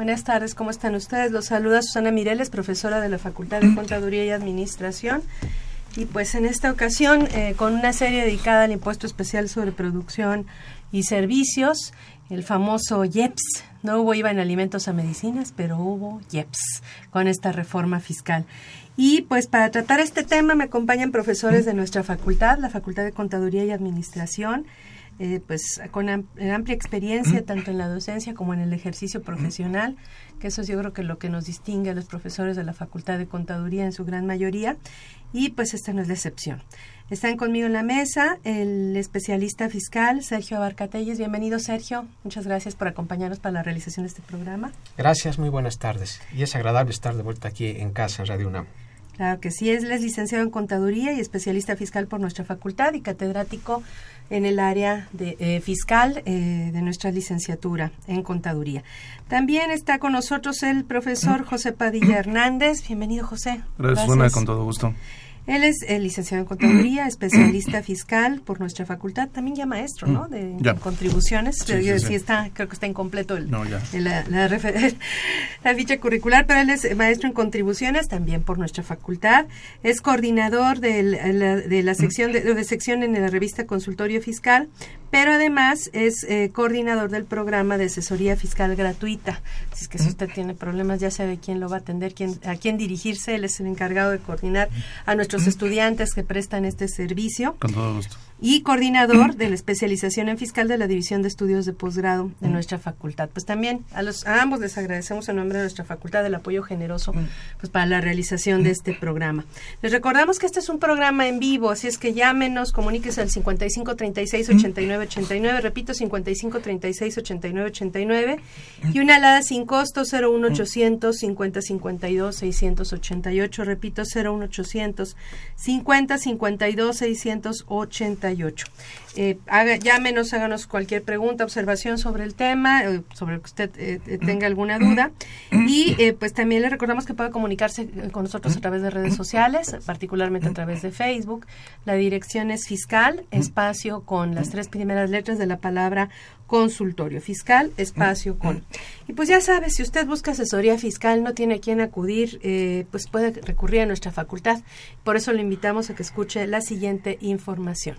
Buenas tardes, ¿cómo están ustedes? Los saluda Susana Mireles, profesora de la Facultad de Contaduría y Administración. Y pues en esta ocasión, eh, con una serie dedicada al impuesto especial sobre producción y servicios, el famoso IEPS. No hubo IVA en alimentos a medicinas, pero hubo IEPS con esta reforma fiscal. Y pues para tratar este tema me acompañan profesores de nuestra facultad, la Facultad de Contaduría y Administración, eh, pues con amplia experiencia tanto en la docencia como en el ejercicio profesional, que eso es yo creo que lo que nos distingue a los profesores de la Facultad de Contaduría en su gran mayoría, y pues esta no es la excepción. Están conmigo en la mesa el especialista fiscal Sergio Abarcatelles. Bienvenido Sergio, muchas gracias por acompañarnos para la realización de este programa. Gracias, muy buenas tardes. Y es agradable estar de vuelta aquí en casa en Radio UNAM. Claro que sí, es licenciado en Contaduría y especialista fiscal por nuestra facultad y catedrático en el área de, eh, fiscal eh, de nuestra licenciatura en Contaduría. También está con nosotros el profesor José Padilla Hernández. Bienvenido, José. Gracias, Gracias. con todo gusto. Él es el licenciado en Contaduría, especialista fiscal por nuestra facultad, también ya maestro, ¿no? De ya. contribuciones. Sí, sí, sí. está, creo que está incompleto el, no, ya. la, la, la, ficha curricular, pero él es maestro en contribuciones también por nuestra facultad. Es coordinador de la, de la sección de, de, sección en la revista Consultorio Fiscal, pero además es eh, coordinador del programa de asesoría fiscal gratuita. Si es que si usted tiene problemas, ya sabe quién lo va a atender, quién, a quién dirigirse. Él es el encargado de coordinar a nuestros estudiantes que prestan este servicio. Con todo gusto. Y coordinador de la especialización en fiscal de la División de Estudios de Posgrado de nuestra facultad. Pues también a, los, a ambos les agradecemos en nombre de nuestra facultad el apoyo generoso pues, para la realización de este programa. Les recordamos que este es un programa en vivo, así es que llámenos, comuníquese al 55 36 89 89, repito, 55 36 89 89 y una alada sin costo 01 800 50 52 688, repito 01 800 50 52 688. Eh, llámenos, háganos cualquier pregunta, observación sobre el tema, eh, sobre lo que usted eh, tenga alguna duda. Y pues también le recordamos que puede comunicarse con nosotros a través de redes sociales, particularmente a través de Facebook. La dirección es fiscal, espacio con las tres primeras letras de la palabra consultorio fiscal, espacio con. Y pues ya sabe, si usted busca asesoría fiscal, no tiene a quién acudir, eh, pues puede recurrir a nuestra facultad. Por eso le invitamos a que escuche la siguiente información.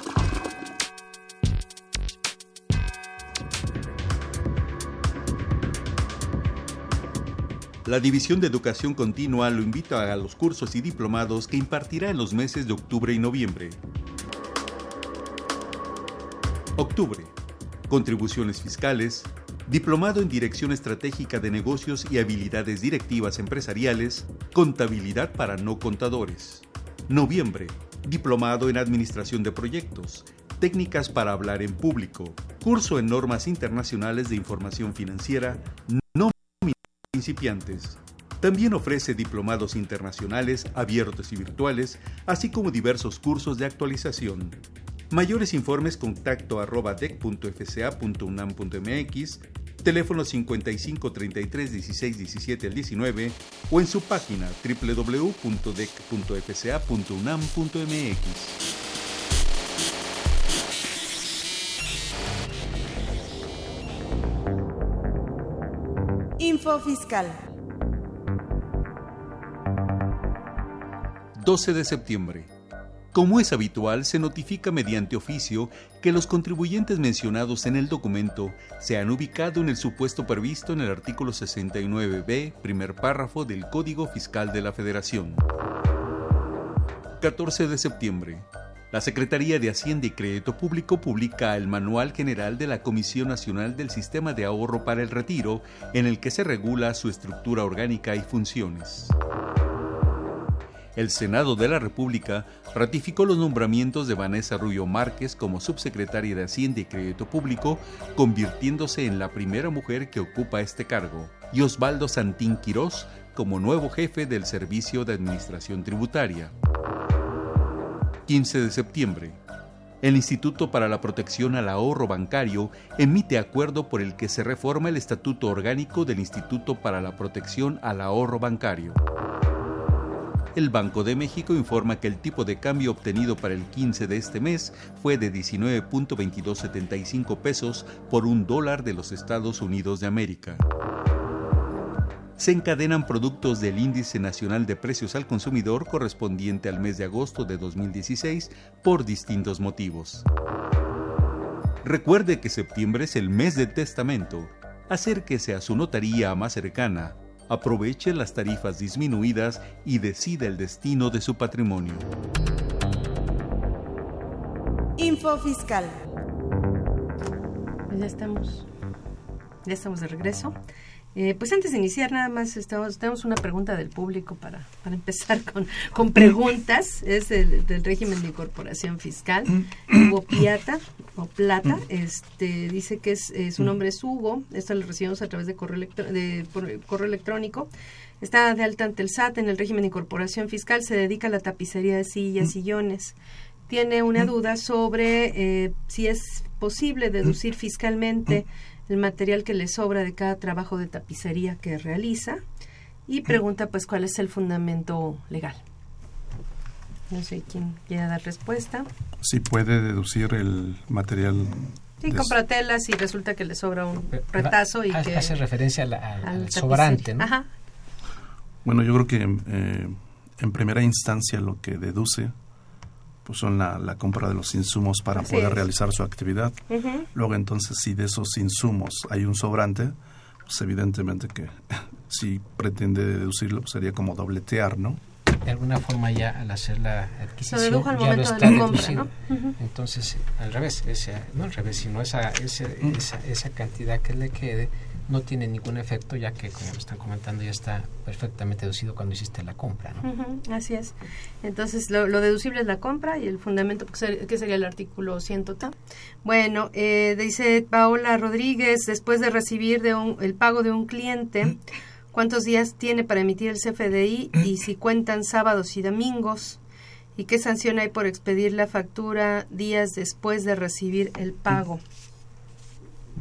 La División de Educación Continua lo invita a los cursos y diplomados que impartirá en los meses de octubre y noviembre. Octubre. Contribuciones fiscales. Diplomado en Dirección Estratégica de Negocios y Habilidades Directivas Empresariales. Contabilidad para no contadores. Noviembre. Diplomado en Administración de Proyectos. Técnicas para hablar en público. Curso en Normas Internacionales de Información Financiera. También ofrece diplomados internacionales, abiertos y virtuales, así como diversos cursos de actualización. Mayores informes contacto arroba dec.fca.unam.mx, teléfono 55 33 16 17 al 19 o en su página www.dec.fca.unam.mx. Fiscal. 12 de septiembre. Como es habitual, se notifica mediante oficio que los contribuyentes mencionados en el documento se han ubicado en el supuesto previsto en el artículo 69b, primer párrafo del Código Fiscal de la Federación. 14 de septiembre. La Secretaría de Hacienda y Crédito Público publica el Manual General de la Comisión Nacional del Sistema de Ahorro para el Retiro, en el que se regula su estructura orgánica y funciones. El Senado de la República ratificó los nombramientos de Vanessa Rubio Márquez como subsecretaria de Hacienda y Crédito Público, convirtiéndose en la primera mujer que ocupa este cargo, y Osvaldo Santín Quirós como nuevo jefe del Servicio de Administración Tributaria. 15 de septiembre. El Instituto para la Protección al Ahorro Bancario emite acuerdo por el que se reforma el Estatuto Orgánico del Instituto para la Protección al Ahorro Bancario. El Banco de México informa que el tipo de cambio obtenido para el 15 de este mes fue de 19.2275 pesos por un dólar de los Estados Unidos de América se encadenan productos del Índice Nacional de Precios al Consumidor correspondiente al mes de agosto de 2016 por distintos motivos. Recuerde que septiembre es el mes del testamento. Acérquese a su notaría más cercana, aproveche las tarifas disminuidas y decida el destino de su patrimonio. Info Fiscal. Ya estamos. Ya estamos de regreso. Eh, pues antes de iniciar, nada más estamos, tenemos una pregunta del público para, para empezar con, con preguntas. Es del, régimen de incorporación fiscal. Hugo Piata, o Plata, este, dice que es, su nombre es Hugo. Esto lo recibimos a través de correo, de, correo electrónico. Está de alta ante el SAT en el régimen de incorporación fiscal. Se dedica a la tapicería de sillas, sillones. Tiene una duda sobre eh, si es posible deducir fiscalmente el material que le sobra de cada trabajo de tapicería que realiza y pregunta pues cuál es el fundamento legal. No sé quién quiere dar respuesta. Si puede deducir el material. Sí, compra telas y resulta que le sobra un retazo y que... Hace referencia al, sobrante, ¿no? Ajá. Bueno, yo creo que eh, en primera instancia lo que deduce pues son la, la, compra de los insumos para poder realizar su actividad. Luego entonces si de esos insumos hay un sobrante, pues evidentemente que si pretende deducirlo pues sería como dobletear, ¿no? De alguna forma ya al hacer la adquisición ya lo está deducido. Entonces, al revés, ese, no al revés, sino esa, esa, esa cantidad que le quede no tiene ningún efecto ya que, como lo están comentando, ya está perfectamente deducido cuando hiciste la compra. ¿no? así es. Entonces, lo, deducible es la compra y el fundamento, que sería el artículo 100 Bueno, eh, dice Paola Rodríguez, después de recibir de un, el pago de un cliente, ¿cuántos días tiene para emitir el CFDI y si cuentan sábados y domingos? ¿Y qué sanción hay por expedir la factura días después de recibir el pago?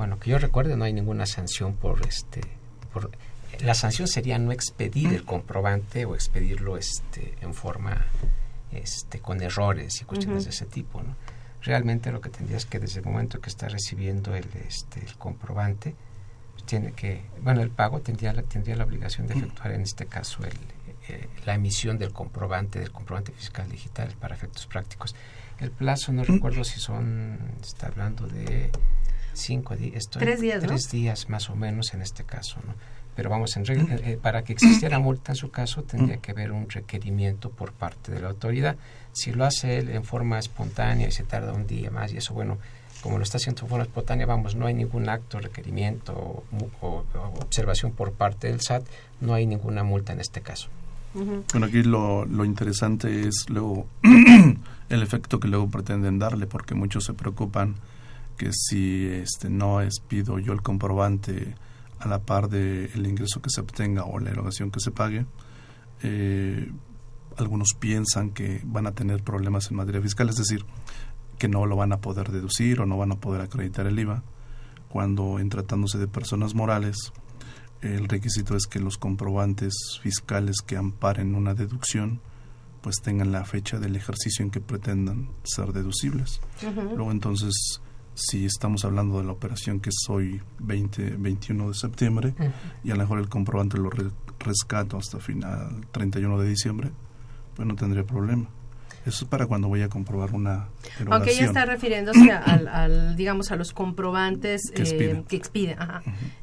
Bueno, que yo recuerde, no hay ninguna sanción por este, por, la sanción sería no expedir el comprobante o expedirlo este, en forma, este, con errores y cuestiones de ese tipo, ¿no? Realmente lo que tendrías que desde el momento que está recibiendo el, este, el comprobante, tiene que, bueno, el pago tendría la, tendría la obligación de efectuar en este caso el, eh, la emisión del comprobante, del comprobante fiscal digital para efectos prácticos. El plazo, no recuerdo si son, está hablando de cinco días, tres días, tres días más o menos en este caso, ¿no? Pero vamos, en eh, eh, para que existiera multa en su caso tendría que haber un requerimiento por parte de la autoridad. Si lo hace él en forma espontánea y se tarda un día más y eso, bueno, como lo está haciendo en forma espontánea, vamos, no hay ningún acto, requerimiento o, observación por parte del SAT, no hay ninguna multa en este caso. Bueno, aquí lo, lo interesante es luego el efecto que luego pretenden darle, porque muchos se preocupan que si este no es pido yo el comprobante a la par del el ingreso que se obtenga o la erogación que se pague. Eh, algunos piensan que van a tener problemas en materia fiscal, es decir, que no lo van a poder deducir o no van a poder acreditar el IVA, cuando en tratándose de personas morales, el requisito es que los comprobantes fiscales que amparen una deducción pues tengan la fecha del ejercicio en que pretendan ser deducibles. Luego entonces si estamos hablando de la operación que es hoy 20, 21 de septiembre y a lo mejor el comprobante lo rescato hasta final 31 de diciembre, pues no tendría problema. Eso es para cuando voy a comprobar una erogación. Aunque ella está refiriéndose al, digamos, a los comprobantes que expide, eh,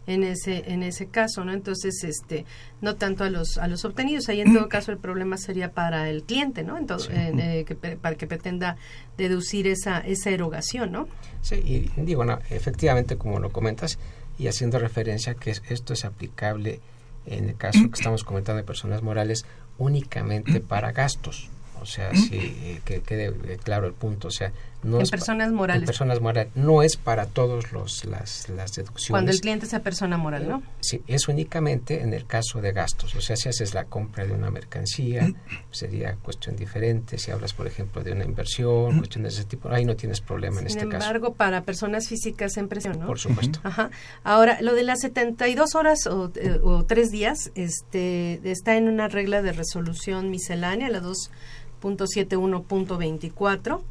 en ese en ese caso, ¿no? Entonces, este, no tanto a los a los obtenidos. Ahí en todo caso el problema sería para el cliente, ¿no? Entonces, eh, que, para que pretenda deducir esa esa erogación, ¿no? Sí, y digo, no, efectivamente, como lo comentas y haciendo referencia que esto es aplicable en el caso que estamos comentando de personas morales únicamente para gastos o sea, sí, que quede claro el punto. O sea, no en personas morales. personas morales. No es para todos los, las, las deducciones. Cuando el cliente sea persona moral, ¿no? Sí, es únicamente en el caso de gastos. O sea, si haces la compra de una mercancía, sería cuestión diferente. Si hablas, por ejemplo, de una inversión, cuestiones de ese tipo, ahí no tienes problema en este caso. Sin embargo, para personas físicas en presión, ¿no? Por supuesto. Ajá. Ahora, lo de las 72 horas o, eh, o tres días este, está en una regla de resolución miscelánea, la 2 .71.24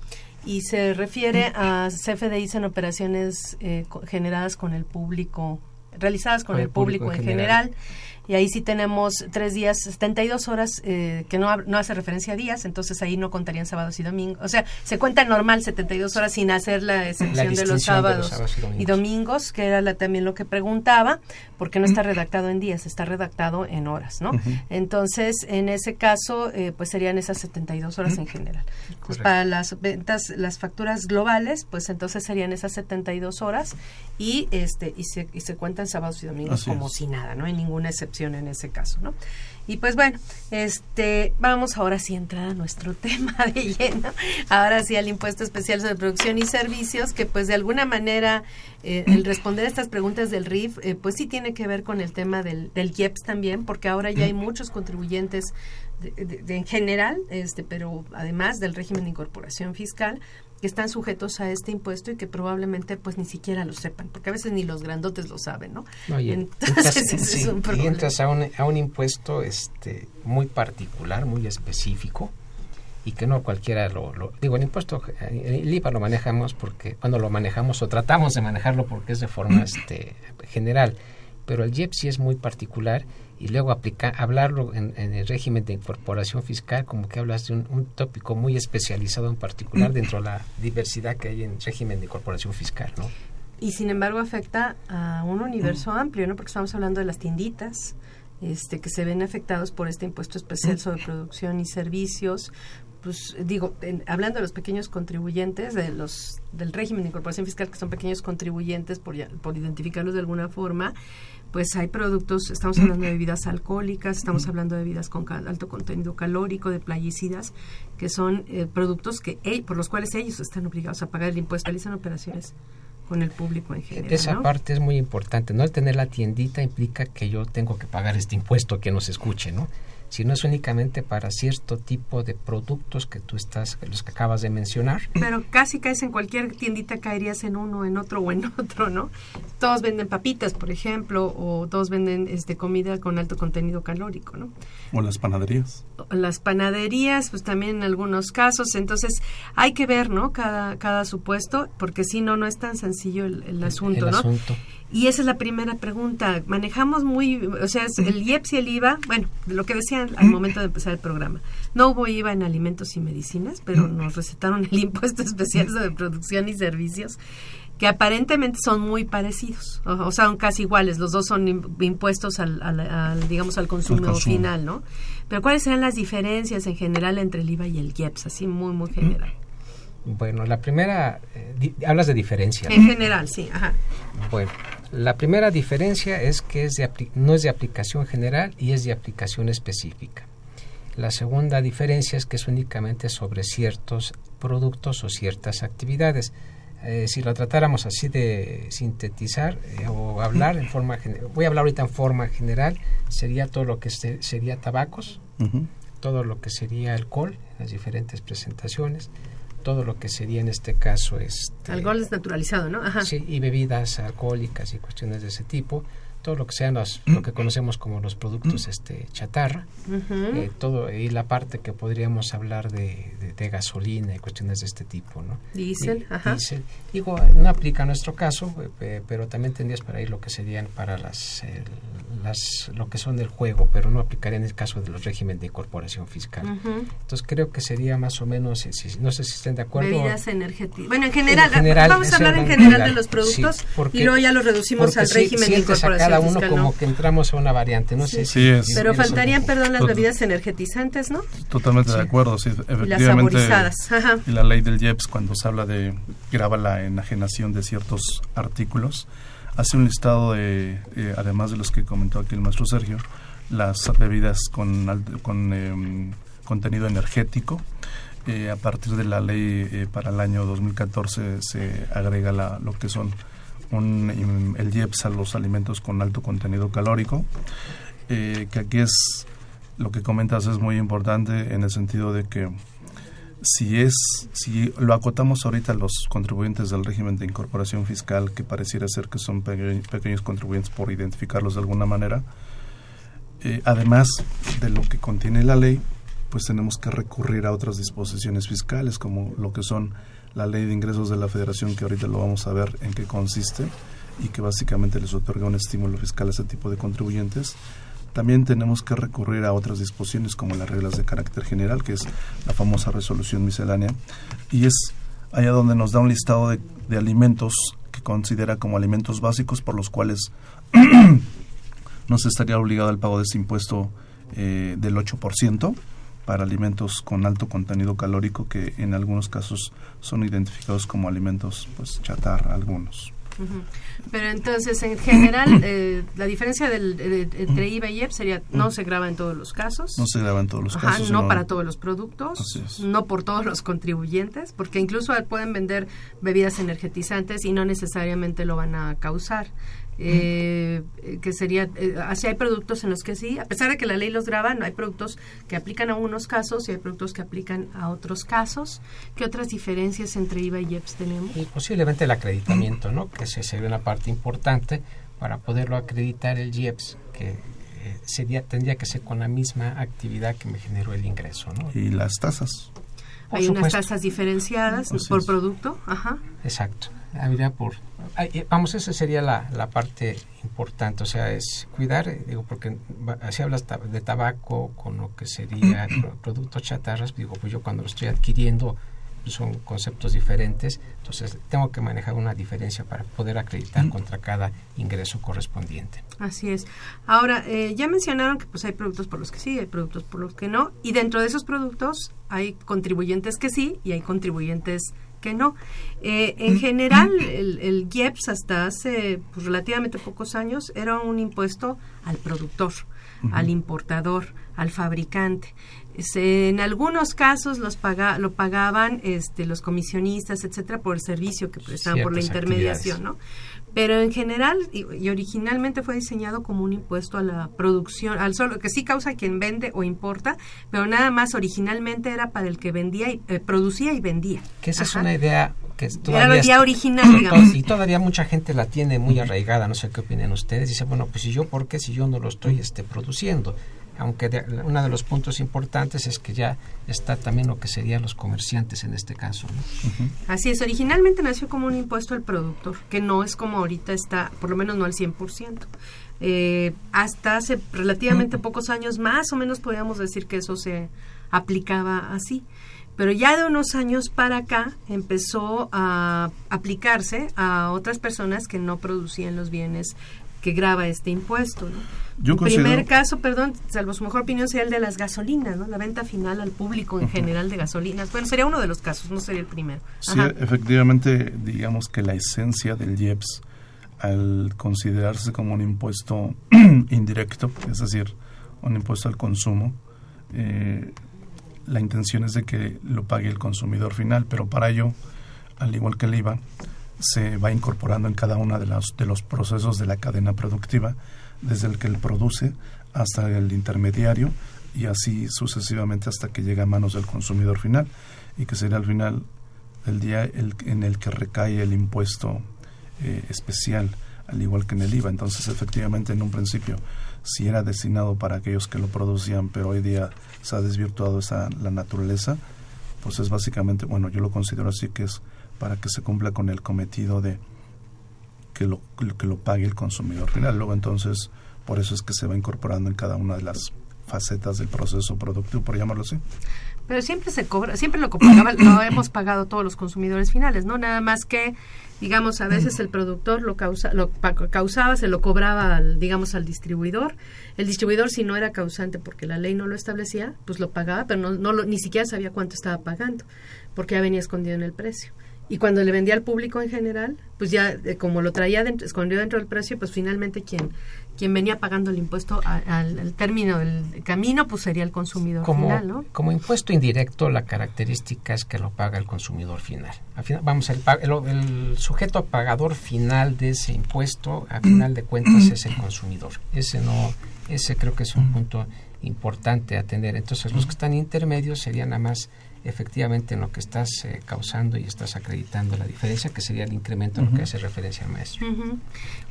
y se refiere a CFDIs en operaciones eh, generadas con el público, realizadas con, el, público, en general y ahí sí tenemos tres días, 72 horas, eh, que no, no hace referencia a días, entonces ahí no contarían sábados y domingos. O sea, se cuenta normal 72 horas sin hacer la excepción de, los sábados y, domingos. que era la, también lo que preguntaba, porque no está redactado en días, está redactado en horas, ¿no? Entonces, en ese caso, eh, pues serían esas 72 horas en general. Pues para las ventas, las facturas globales, pues entonces serían esas 72 horas y este y se, y se cuentan sábados y domingos como si nada, no hay ninguna excepción en ese caso, ¿no? Y pues bueno, este, vamos ahora sí a entrar a nuestro tema de lleno, ahora sí al impuesto especial sobre producción y servicios, que pues de alguna manera eh, el responder a estas preguntas del RIF, eh, pues sí tiene que ver con el tema del, del IEPS también, porque ahora ya hay muchos contribuyentes de, en general, este, pero además del régimen de incorporación fiscal, que están sujetos a este impuesto y que probablemente pues ni siquiera lo sepan, porque a veces ni los grandotes lo saben, ¿no? Entonces es un y entras a un, a un impuesto este muy particular, muy específico y que no cualquiera lo, digo el impuesto el IVA lo manejamos porque cuando lo manejamos o tratamos de manejarlo porque es de forma este general, pero el IEP sí es muy particular y luego aplicar, hablarlo en, el régimen de incorporación fiscal, como que hablas de un, tópico muy especializado en particular dentro de la diversidad que hay en régimen de incorporación fiscal, ¿no? Y sin embargo afecta a un universo amplio, ¿no? Porque estamos hablando de las tienditas, este, que se ven afectados por este impuesto especial sobre producción y servicios, pues digo, hablando de los pequeños contribuyentes, de los del régimen de incorporación fiscal que son pequeños contribuyentes por, por identificarlos de alguna forma, pues hay productos, estamos hablando de bebidas alcohólicas, estamos hablando de bebidas con alto contenido calórico, de playicidas, que son eh, productos que por los cuales ellos están obligados a pagar el impuesto, realizan operaciones con el público en general. Esa parte es muy importante, ¿no? El tener la tiendita implica que yo tengo que pagar este impuesto que nos escuche, ¿no? Si no es únicamente para cierto tipo de productos que tú estás, los que acabas de mencionar. Pero casi caes en cualquier tiendita, caerías en uno, en otro o en otro, ¿no? Todos venden papitas, por ejemplo, o todos venden este comida con alto contenido calórico, ¿no? O las panaderías. Las panaderías, pues también en algunos casos. Entonces, hay que ver, ¿no? Cada, cada supuesto, porque si no, no es tan sencillo el, asunto, el ¿no? Asunto. Y esa es la primera pregunta. Manejamos muy, o sea, el IEPS y el IVA, bueno, lo que decían al momento de empezar el programa. No hubo IVA en alimentos y medicinas, pero nos recetaron el impuesto especial sobre producción y servicios, que aparentemente son muy parecidos, o, sea, son casi iguales. Los dos son impuestos al, digamos, al consumo, final, ¿no? Pero ¿cuáles serán las diferencias en general entre el IVA y el IEPS? Así muy, muy general. Bueno, la primera, eh, hablas de diferencia. En general, sí. Ajá. Bueno, la primera diferencia es que es de no es de aplicación general y es de aplicación específica. La segunda diferencia es que es únicamente sobre ciertos productos o ciertas actividades. eh, si lo tratáramos así de sintetizar eh, o hablar en forma general, voy a hablar ahorita en forma general, sería todo lo que sería tabacos, todo lo que sería alcohol, las diferentes presentaciones, todo lo que sería en este caso este alcohol desnaturalizado, ¿no? Ajá. Sí, y bebidas alcohólicas y cuestiones de ese tipo todo lo que sean los, lo que conocemos como los productos este chatarra eh, todo y la parte que podríamos hablar de, de, gasolina y cuestiones de este tipo no diésel ajá. digo no aplica a nuestro caso eh, pero también tendrías para ahí lo que serían para las las lo que son del juego pero no aplicaría en el caso de los regímenes de incorporación fiscal. Entonces creo que sería más o menos eh, no sé si estén de acuerdo. Bebidas energéticas. Bueno en general, vamos a hablar en general, de los productos y luego ya lo reducimos al régimen de uno como que entramos a una variante, no sé si... Pero faltarían, perdón, las bebidas energetizantes, ¿no? Totalmente de acuerdo, sí, efectivamente. Y las Y la ley del IEPS, cuando se habla de graba la enajenación de ciertos artículos, hace un listado de, eh, además de los que comentó aquí el maestro Sergio, las bebidas con, con em, contenido energético, eh, a partir de la ley eh, para el año 2014 se agrega la, lo que son un, el IEPS a los alimentos con alto contenido calórico, eh, que aquí es lo que comentas es muy importante en el sentido de que si es si lo acotamos ahorita los contribuyentes del régimen de incorporación fiscal que pareciera ser que son pequeños contribuyentes por identificarlos de alguna manera eh, además de lo que contiene la ley pues tenemos que recurrir a otras disposiciones fiscales como lo que son la ley de ingresos de la federación, que ahorita lo vamos a ver en qué consiste y que básicamente les otorga un estímulo fiscal a ese tipo de contribuyentes. También tenemos que recurrir a otras disposiciones como las reglas de carácter general, que es la famosa resolución miscelánea, y es allá donde nos da un listado de, alimentos que considera como alimentos básicos por los cuales no se estaría obligado al pago de ese impuesto eh, del 8% para alimentos con alto contenido calórico que en algunos casos son identificados como alimentos pues chatarra algunos. Pero entonces, en general, eh, la diferencia del, entre IVA y IEP sería no se graba en todos los casos. No se graba en todos los casos. No para todos los productos, no por todos los contribuyentes, porque incluso pueden vender bebidas energetizantes y no necesariamente lo van a causar eh, que sería, eh, así hay productos en los que sí, a pesar de que la ley los graba, no hay productos que aplican a unos casos y hay productos que aplican a otros casos. ¿Qué otras diferencias entre IVA y IEPS tenemos? Y posiblemente el acreditamiento, ¿no? Que sería una parte importante para poderlo acreditar el IEPS, que eh, sería, tendría que ser con la misma actividad que me generó el ingreso, ¿no? Y las tasas. hay unas tasas diferenciadas por producto, ajá. Exacto habría por eh, vamos esa sería la, la, parte importante o sea es cuidar eh, digo porque si hablas de tabaco con lo que sería productos chatarras digo pues yo cuando lo estoy adquiriendo pues son conceptos diferentes entonces tengo que manejar una diferencia para poder acreditar contra cada ingreso correspondiente. Así es. Ahora eh, ya mencionaron que pues hay productos por los que sí hay productos por los que no y dentro de esos productos hay contribuyentes que sí y hay contribuyentes que no. Eh, en general, el, el IEPS hasta hace pues, relativamente pocos años era un impuesto al productor, al importador, al fabricante. en algunos casos los paga, lo pagaban este, los comisionistas, etcétera, por el servicio que prestaban, por la intermediación, ¿no? Pero en general y, originalmente fue diseñado como un impuesto a la producción, al solo que sí causa quien vende o importa, pero nada más originalmente era para el que vendía y eh, producía y vendía. Que esa es una idea que todavía era la idea original, digamos. Y todavía mucha gente la tiene muy arraigada, no sé qué opinan ustedes, dice, bueno, pues si yo por qué si yo no lo estoy este produciendo aunque uno de los puntos importantes es que ya está también lo que serían los comerciantes en este caso. Así es, originalmente nació como un impuesto al productor, que no es como ahorita está, por lo menos no al 100%. Eh, hasta hace relativamente pocos años más o menos podríamos decir que eso se aplicaba así. Pero ya de unos años para acá empezó a aplicarse a otras personas que no producían los bienes que graba este impuesto. ¿no? el primer caso, perdón, salvo su mejor opinión, sería el de las gasolinas, ¿no? La venta final al público en general de gasolinas. Bueno, sería uno de los casos, no sería el primero. Sí, efectivamente, digamos que la esencia del IEPS, al considerarse como un impuesto indirecto, es decir, un impuesto al consumo, eh, la intención es de que lo pague el consumidor final, pero para ello, al igual que el IVA, se va incorporando en cada uno de los, de los procesos de la cadena productiva, desde el que él produce hasta el intermediario y así sucesivamente hasta que llega a manos del consumidor final y que será al final el día el, en el que recae el impuesto eh, especial, al igual que en el IVA. Entonces, efectivamente, en un principio, si era destinado para aquellos que lo producían, pero hoy día se ha desvirtuado esa la naturaleza, pues es básicamente, bueno, yo lo considero así que es para que se cumpla con el cometido de que lo, que lo pague el consumidor final. Luego, entonces, por eso es que se va incorporando en cada una de las facetas del proceso productivo, por llamarlo así. Pero siempre se cobra, siempre lo, pagaba, lo hemos pagado todos los consumidores finales, ¿no? Nada más que, digamos, a veces el productor lo, causa, lo causaba, se lo cobraba, al, digamos, al distribuidor. El distribuidor, si no era causante porque la ley no lo establecía, pues lo pagaba, pero no, no ni siquiera sabía cuánto estaba pagando, porque ya venía escondido en el precio y cuando le vendía al público en general, pues ya eh, como lo traía dentro, escondido dentro del precio, pues finalmente quien quien venía pagando el impuesto al, término del camino, pues sería el consumidor final, ¿no? Como impuesto indirecto, la característica es que lo paga el consumidor final. Al final vamos, el, el, sujeto pagador final de ese impuesto, a final de cuentas, es el consumidor. Ese no, ese creo que es un punto importante a tener. Entonces, los que están intermedios serían nada más efectivamente en lo que estás eh, causando y estás acreditando la diferencia, que sería el incremento a lo que hace referencia al maestro.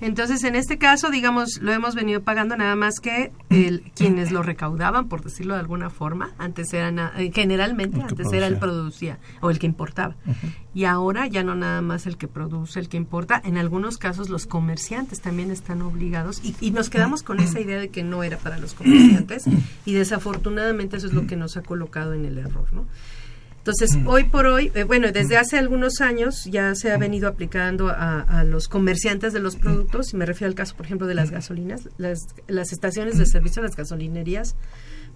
Entonces, en este caso, digamos, lo hemos venido pagando nada más que el, quienes lo recaudaban, por decirlo de alguna forma, antes eran, eh, generalmente, antes era el producía. o el que importaba. Y ahora ya no nada más el que produce, el que importa, en algunos casos los comerciantes también están obligados y, y nos quedamos con esa idea de que no era para los comerciantes y desafortunadamente eso es lo que nos ha colocado en el error, ¿no? Entonces, mm. hoy por hoy, eh, bueno, desde mm. hace algunos años ya se ha mm. venido aplicando a, los comerciantes de los productos, y me refiero al caso, por ejemplo, de las gasolinas, las, las estaciones de servicio, las gasolinerías,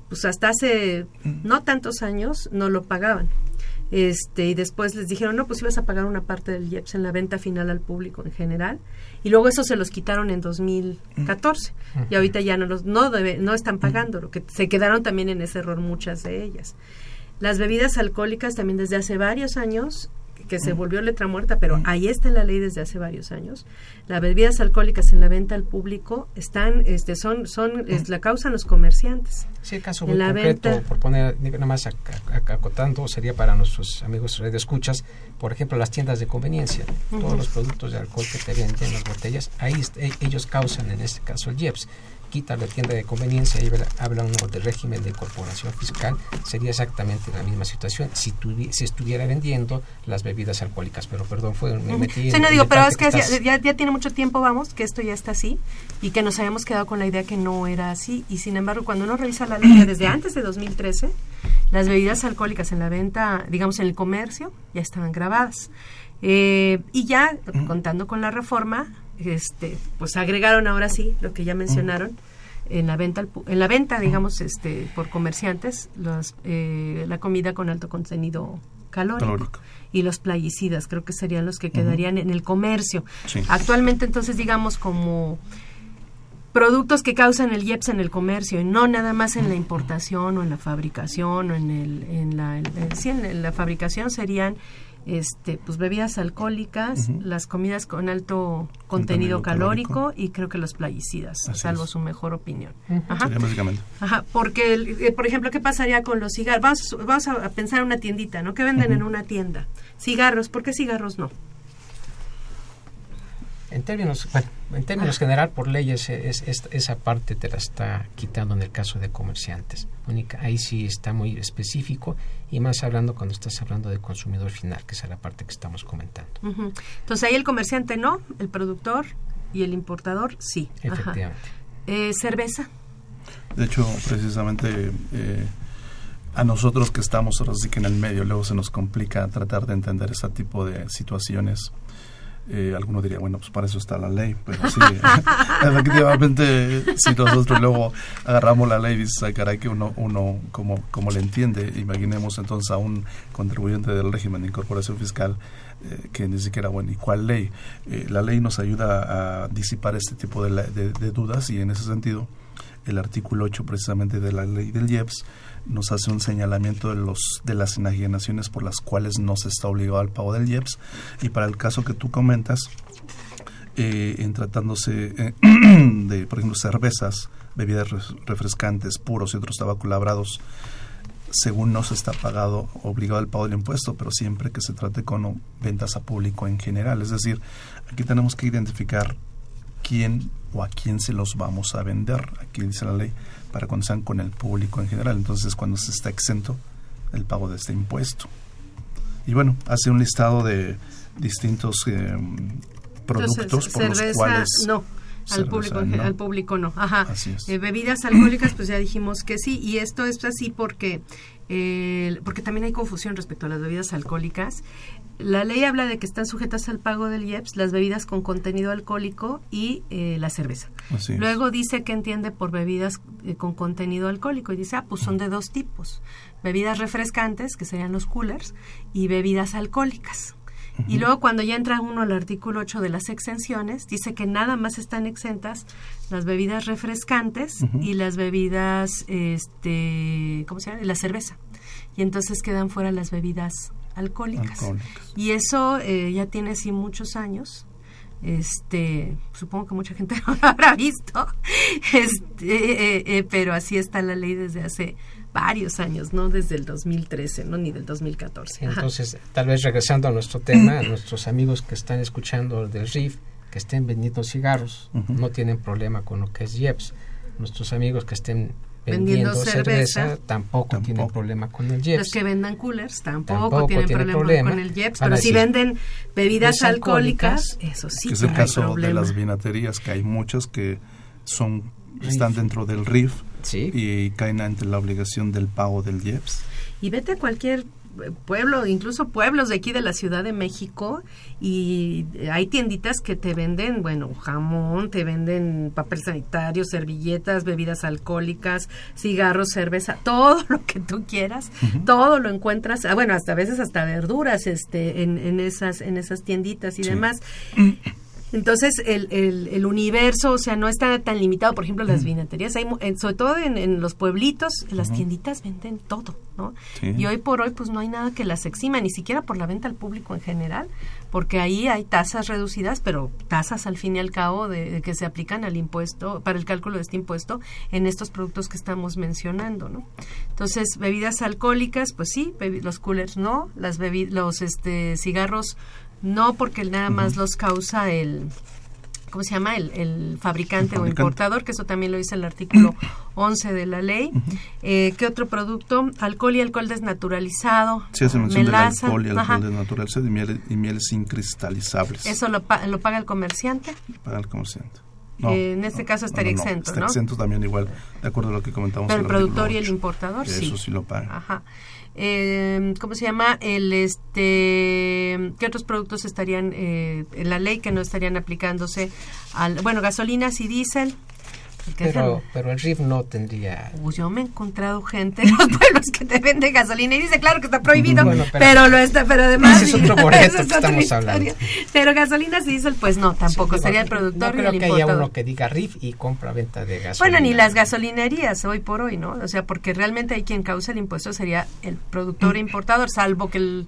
pues hasta hace no tantos años no lo pagaban. Este, y después les dijeron, no, pues ibas a pagar una parte del IEPS en la venta final al público en general. Y luego eso se los quitaron en 2014. Y ahorita ya no, los, no, debe, no están pagando, lo que se quedaron también en ese error muchas de ellas. Las bebidas alcohólicas también desde hace varios años que se volvió letra muerta, pero ahí está en la ley desde hace varios años. Las bebidas alcohólicas en la venta al público están, este, son, son, la causan los comerciantes. Sí, el caso muy concreto, por poner nada más acotando, sería para nuestros amigos de escuchas, por ejemplo, las tiendas de conveniencia, todos los productos de alcohol que te venden, las botellas, ahí e, ellos causan en este caso el IEPS quita la tienda de conveniencia y habla uno del régimen de incorporación fiscal, sería exactamente la misma situación si, si estuviera vendiendo las bebidas alcohólicas. Pero perdón, fue me metí sí, no digo, pero es que, ya, ya, tiene mucho tiempo, vamos, que esto ya está así y que nos habíamos quedado con la idea que no era así. Y sin embargo, cuando uno revisa la ley desde antes de 2013, las bebidas alcohólicas en la venta, digamos en el comercio, ya estaban grabadas. Eh, y ya, contando con la reforma, este, pues agregaron ahora sí lo que ya mencionaron en la venta en la venta digamos este por comerciantes los, eh, la comida con alto contenido calórico, y los plaguicidas creo que serían los que quedarían en el comercio. Actualmente entonces digamos como productos que causan el IEPS en el comercio y no nada más en la importación o en la fabricación o en el en la en la fabricación serían este, pues bebidas alcohólicas, las comidas con alto contenido, calórico, y creo que los plaguicidas, salvo su mejor opinión. Ajá. Ajá, porque, eh, por ejemplo, ¿qué pasaría con los cigarros? Vamos, vamos a pensar en una tiendita, ¿no? ¿Qué venden en una tienda? Cigarros, ¿por qué cigarros no? En términos, bueno, en términos ah. general, por leyes, es, esa parte te la está quitando en el caso de comerciantes. Única, ahí sí está muy específico y más hablando cuando estás hablando de consumidor final, que es la parte que estamos comentando. Entonces ahí el comerciante no, el productor y el importador sí. Efectivamente. Eh, cerveza. De hecho, precisamente eh, a nosotros que estamos ahora sí que en el medio, luego se nos complica tratar de entender ese tipo de situaciones eh, alguno diría, bueno, pues para eso está la ley, pero sí, efectivamente, si nosotros luego agarramos la ley y dices, ay que uno, uno como, como le entiende, imaginemos entonces a un contribuyente del régimen de incorporación fiscal eh, que ni siquiera, bueno, ¿y cuál ley? Eh, la ley nos ayuda a disipar este tipo de, de dudas y en ese sentido el artículo 8 precisamente de la ley del IEPS nos hace un señalamiento de los de las enajenaciones por las cuales no se está obligado al pago del IEPS y para el caso que tú comentas eh, en tratándose eh, de por ejemplo cervezas bebidas refrescantes puros y otros tabacos labrados según no se está pagado obligado al pago del impuesto pero siempre que se trate con ventas a público en general. Es decir aquí tenemos que identificar quién o a quién se los vamos a vender aquí dice la ley para cuando sean con el público en general. Entonces, cuando se está exento el pago de este impuesto. Y bueno, hace un listado de distintos eh, productos por los cuales no al público no. al público no ajá eh, bebidas alcohólicas pues ya dijimos que sí y esto es así porque eh, porque también hay confusión respecto a las bebidas alcohólicas la ley habla de que están sujetas al pago del IEPS las bebidas con contenido alcohólico y eh, la cerveza. Luego dice que entiende por bebidas eh, con contenido alcohólico y dice, ah, pues son de dos tipos. Bebidas refrescantes, que serían los coolers, y bebidas alcohólicas. Y luego cuando ya entra uno al artículo 8 de las exenciones, dice que nada más están exentas las bebidas refrescantes y las bebidas, este, ¿cómo se llama? La cerveza. Y entonces quedan fuera las bebidas alcohólicas. Y eso eh, ya tiene sí muchos años. Este, supongo que mucha gente no lo habrá visto, este, eh, eh, pero así está la ley desde hace varios años, no desde el 2013, no ni del 2014. Entonces, tal vez regresando a nuestro tema, a nuestros amigos que están escuchando del RIF, que estén vendiendo cigarros, no tienen problema con lo que es IEPS. Nuestros amigos que estén vendiendo, cerveza, tampoco, tienen problema con el JEPS. Los que vendan coolers tampoco, tienen problema, con el JEPS, pero si venden bebidas alcohólicas, eso sí. es el caso de las vinaterías, que hay muchas que son están dentro del RIF y caen ante la obligación del pago del JEPS. Y vete a cualquier pueblo, incluso pueblos de aquí de la Ciudad de México y hay tienditas que te venden, bueno, jamón, te venden papel sanitario, servilletas, bebidas alcohólicas, cigarros, cerveza, todo lo que tú quieras, todo lo encuentras, ah, bueno, hasta a veces hasta verduras este en, en esas en esas tienditas y demás. Entonces, el, el, universo, o sea, no está tan limitado. Por ejemplo, las vinaterías, hay, sobre todo en, los pueblitos, las tienditas venden todo, ¿no? Y hoy por hoy, pues no hay nada que las exima, ni siquiera por la venta al público en general, porque ahí hay tasas reducidas, pero tasas al fin y al cabo de, que se aplican al impuesto, para el cálculo de este impuesto en estos productos que estamos mencionando, ¿no? Entonces, bebidas alcohólicas, pues sí, los coolers no, las los este, cigarros no porque nada más los causa el ¿cómo se llama? El, fabricante, o importador, que eso también lo dice el artículo 11 de la ley. eh, ¿Qué otro producto? Alcohol y alcohol desnaturalizado. Sí, se menciona alcohol y alcohol desnaturalizado y, mieles, y mieles incristalizables. ¿Eso lo, lo paga el comerciante? Paga el comerciante. Eh, en este caso estaría exento, Está exento también igual, de acuerdo a lo que comentamos. Pero el productor y el importador, sí. Eso sí lo paga. Ajá eh, ¿cómo se llama? El este, ¿qué otros productos estarían eh, en la ley que no estarían aplicándose al, bueno, gasolinas y diésel? Pero, pero el RIF no tendría... Pues yo me he encontrado gente en los pueblos que te venden gasolina y dice, claro que está prohibido, pero, lo está, pero además... Ese es otro boleto que estamos hablando. Pero gasolina y diésel, pues no, tampoco, sería el productor no creo que haya uno que diga RIF y compra-venta de gasolina. Bueno, ni las gasolinerías hoy por hoy, ¿no? O sea, porque realmente hay quien causa el impuesto sería el productor e importador, salvo que el